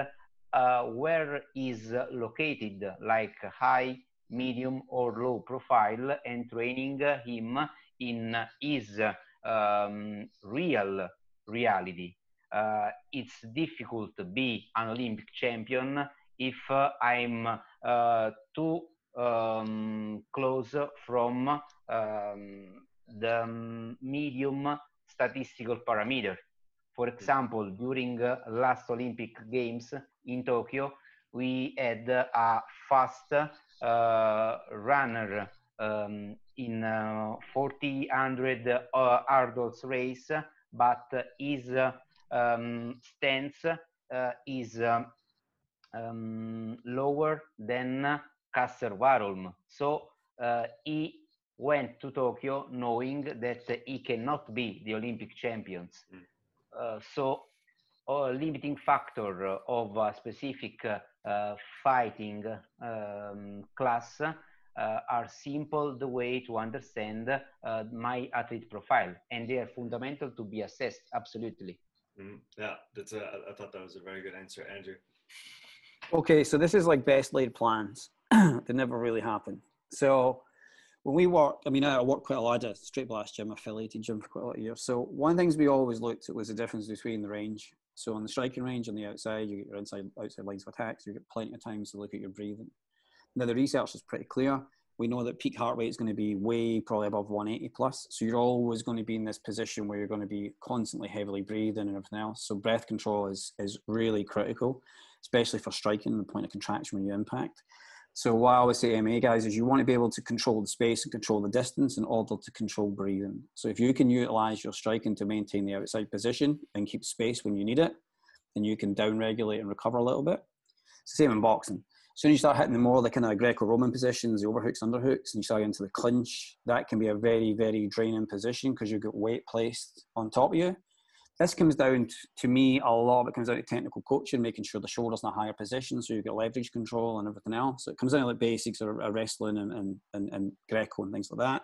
uh, where is located like high, medium or low profile and training him in his um, real reality. Uh, it's difficult to be an Olympic champion if uh, I'm uh, too um, close from um, the medium statistical parameter. For example, during uh, last Olympic Games in Tokyo, we had a fast uh, runner um, in uh, 400 uh, hurdles race, but his um, stance uh, is um, um, lower than Karsten Warholm. So uh, he went to Tokyo knowing that he cannot be the Olympic champions. Mm. Uh, so a limiting factor of a specific uh, fighting um, class uh, are simple the way to understand uh, my athlete profile and they are fundamental to be assessed absolutely. Mm, yeah that's a, i thought that was a very good answer andrew. Okay so this is like best laid plans. They never really happen so when we work, I mean, I worked quite a lot at straight blast gym, affiliated gym for quite a lot of years. So one of the things we always looked at was the difference between the range. So on the striking range on the outside, you get your inside outside lines of attack, so you get plenty of times to look at your breathing. Now the research is pretty clear. We know that peak heart rate is going to be way probably above 180 plus. So you're always going to be in this position where you're going to be constantly heavily breathing and everything else. So breath control is is really critical, especially for striking the point of contraction when you impact. So what I always say to MMA guys is you want to be able to control the space and control the distance in order to control breathing. So if you can utilize your striking to maintain the outside position and keep space when you need it, then you can down regulate and recover a little bit. It's the same in boxing. As soon as you start hitting the more the kind of Greco-Roman positions, the overhooks, underhooks, and you start into the clinch, that can be a very, very draining position because you've got weight placed on top of you this comes down to me a lot of it comes down to technical coaching, making sure the shoulder's in a higher position so you get leverage control and everything else. So it comes down to like basics of, wrestling and, and, and, and Greco and things like that.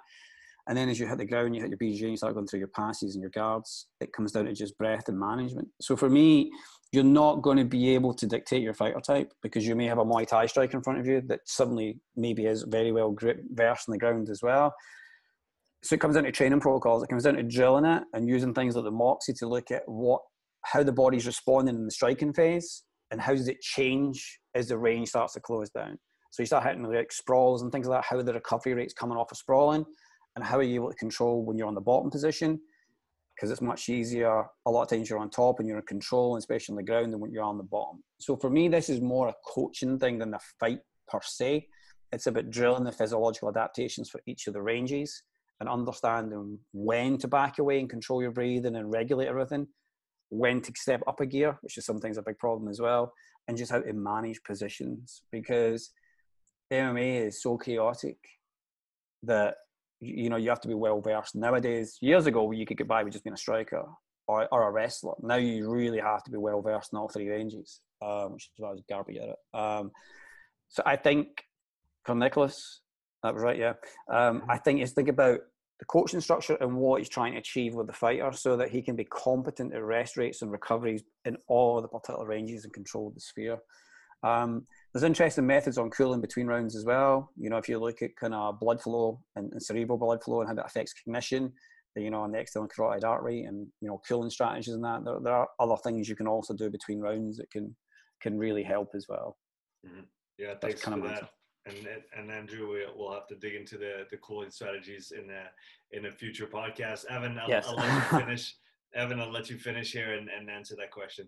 And then as you hit the ground, you hit your BJ, you start going through your passes and your guards. It comes down to just breath and management. So for me, you're not going to be able to dictate your fighter type because you may have a Muay Thai striker in front of you that suddenly maybe is very well versed in the ground as well so it comes down to training protocols. It comes down to drilling it and using things like the Moxy to look at what how the body's responding in the striking phase and how does it change as the range starts to close down. So you start hitting like sprawls and things like that. How the recovery rate's coming off of sprawling, and how are you able to control when you're on the bottom position? Because it's much easier. A lot of times you're on top and you're in control, especially on the ground, than when you're on the bottom. So for me, this is more a coaching thing than a fight per se. It's about drilling the physiological adaptations for each of the ranges and understanding when to back away and control your breathing and regulate everything, when to step up a gear, which is sometimes a big problem as well, and just how to manage positions because MMA is so chaotic that you know you have to be well versed. Nowadays, years ago, you could get by with just being a striker or, or a wrestler. Now you really have to be well versed in all three ranges, um, which is why I was garbage at it. Um, So I think for Nicholas, that was right, yeah. Um, I think is think about the coaching structure and what he's trying to achieve with the fighter so that he can be competent at rest rates and recoveries in all the particular ranges and control the sphere. Um, there's interesting methods on cooling between rounds as well. You know, if you look at kind of blood flow and, and cerebral blood flow and how that affects cognition, you know, on the external carotid artery and, you know, cooling strategies and that, there, there are other things you can also do between rounds that can, can really help as well. Mm-hmm. Yeah, thanks for that and and Andrew, we'll have to dig into the the cooling strategies in a in a future podcast. Evan, I'll, yes. I'll let you finish. Evan, I'll let you finish here and, and answer that question.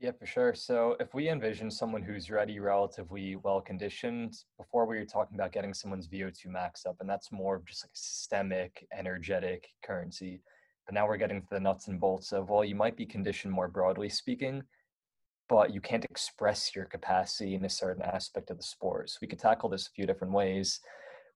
Yeah, for sure. So if we envision someone who's ready, relatively well conditioned, before we were talking about getting someone's VO2 max up, and that's more of just like a systemic, energetic currency. But now we're getting to the nuts and bolts of, well, you might be conditioned more broadly speaking, but you can't express your capacity in a certain aspect of the sport. So we could tackle this a few different ways.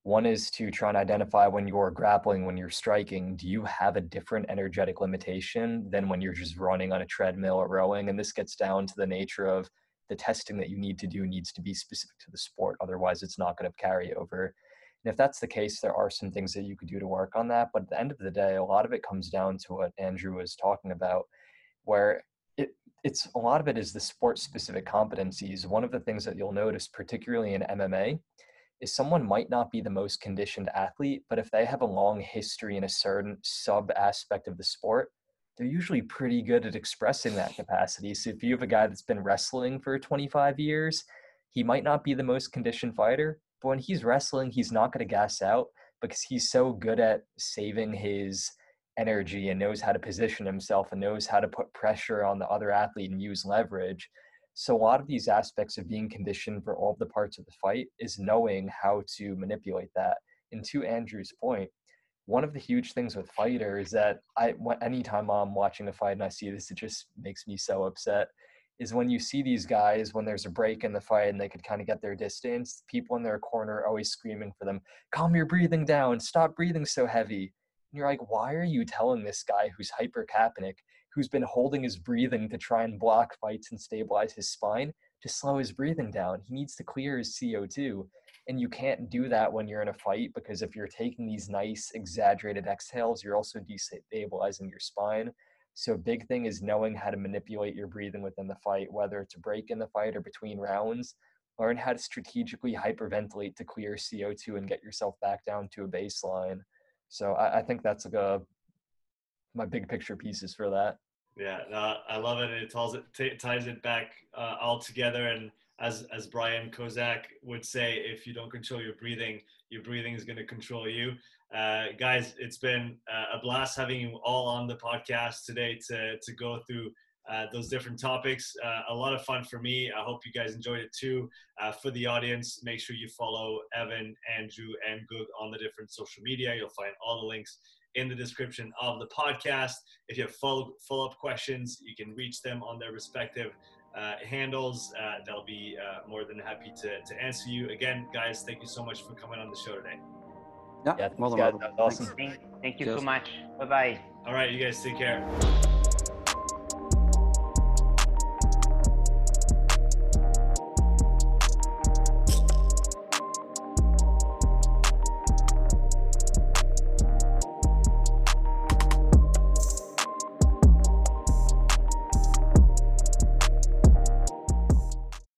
One is to try and identify when you're grappling, when you're striking, do you have a different energetic limitation than when you're just running on a treadmill or rowing? And this gets down to the nature of the testing that you need to do needs to be specific to the sport. Otherwise, it's not going to carry over. And if that's the case, there are some things that you could do to work on that. But at the end of the day, a lot of it comes down to what Andrew was talking about, where it's a lot of it is the sport specific competencies. One of the things that you'll notice, particularly in MMA, is someone might not be the most conditioned athlete, but if they have a long history in a certain sub aspect of the sport, they're usually pretty good at expressing that capacity. So if you have a guy that's been wrestling for 25 years, he might not be the most conditioned fighter, but when he's wrestling, he's not going to gas out because he's so good at saving his energy and knows how to position himself and knows how to put pressure on the other athlete and use leverage. So a lot of these aspects of being conditioned for all the parts of the fight is knowing how to manipulate that. And to Andrew's point, one of the huge things with fighters that I anytime I'm watching a fight and I see this, it just makes me so upset. Is when you see these guys when there's a break in the fight and they could kind of get their distance, people in their corner always screaming for them, calm your breathing down, stop breathing so heavy. And you're like, why are you telling this guy who's hypercapnic, who's been holding his breathing to try and block fights and stabilize his spine, to slow his breathing down? He needs to clear his CO2. And you can't do that when you're in a fight because if you're taking these nice exaggerated exhales, you're also destabilizing your spine. So, big thing is knowing how to manipulate your breathing within the fight, whether it's a break in the fight or between rounds. Learn how to strategically hyperventilate to clear CO2 and get yourself back down to a baseline. So I, I think that's like a my big picture pieces for that. Yeah, uh, I love it. It ties it t- ties it back uh, all together. And as as Brian Kozak would say, if you don't control your breathing, your breathing is going to control you. Uh, guys, it's been uh, a blast having you all on the podcast today to to go through uh, those different topics. Uh, a lot of fun for me. I hope you guys enjoyed it too. Uh, for the audience, make sure you follow Evan, Andrew, and Guga on the different social media. You'll find all the links in the description of the podcast. If you have follow follow up questions, you can reach them on their respective uh, handles. Uh, they'll be uh, more than happy to, to answer you. Again, guys, thank you so much for coming on the show today. Yeah, yeah well, awesome. Thank, thank you Cheers. so much. Bye bye. All right, you guys take care.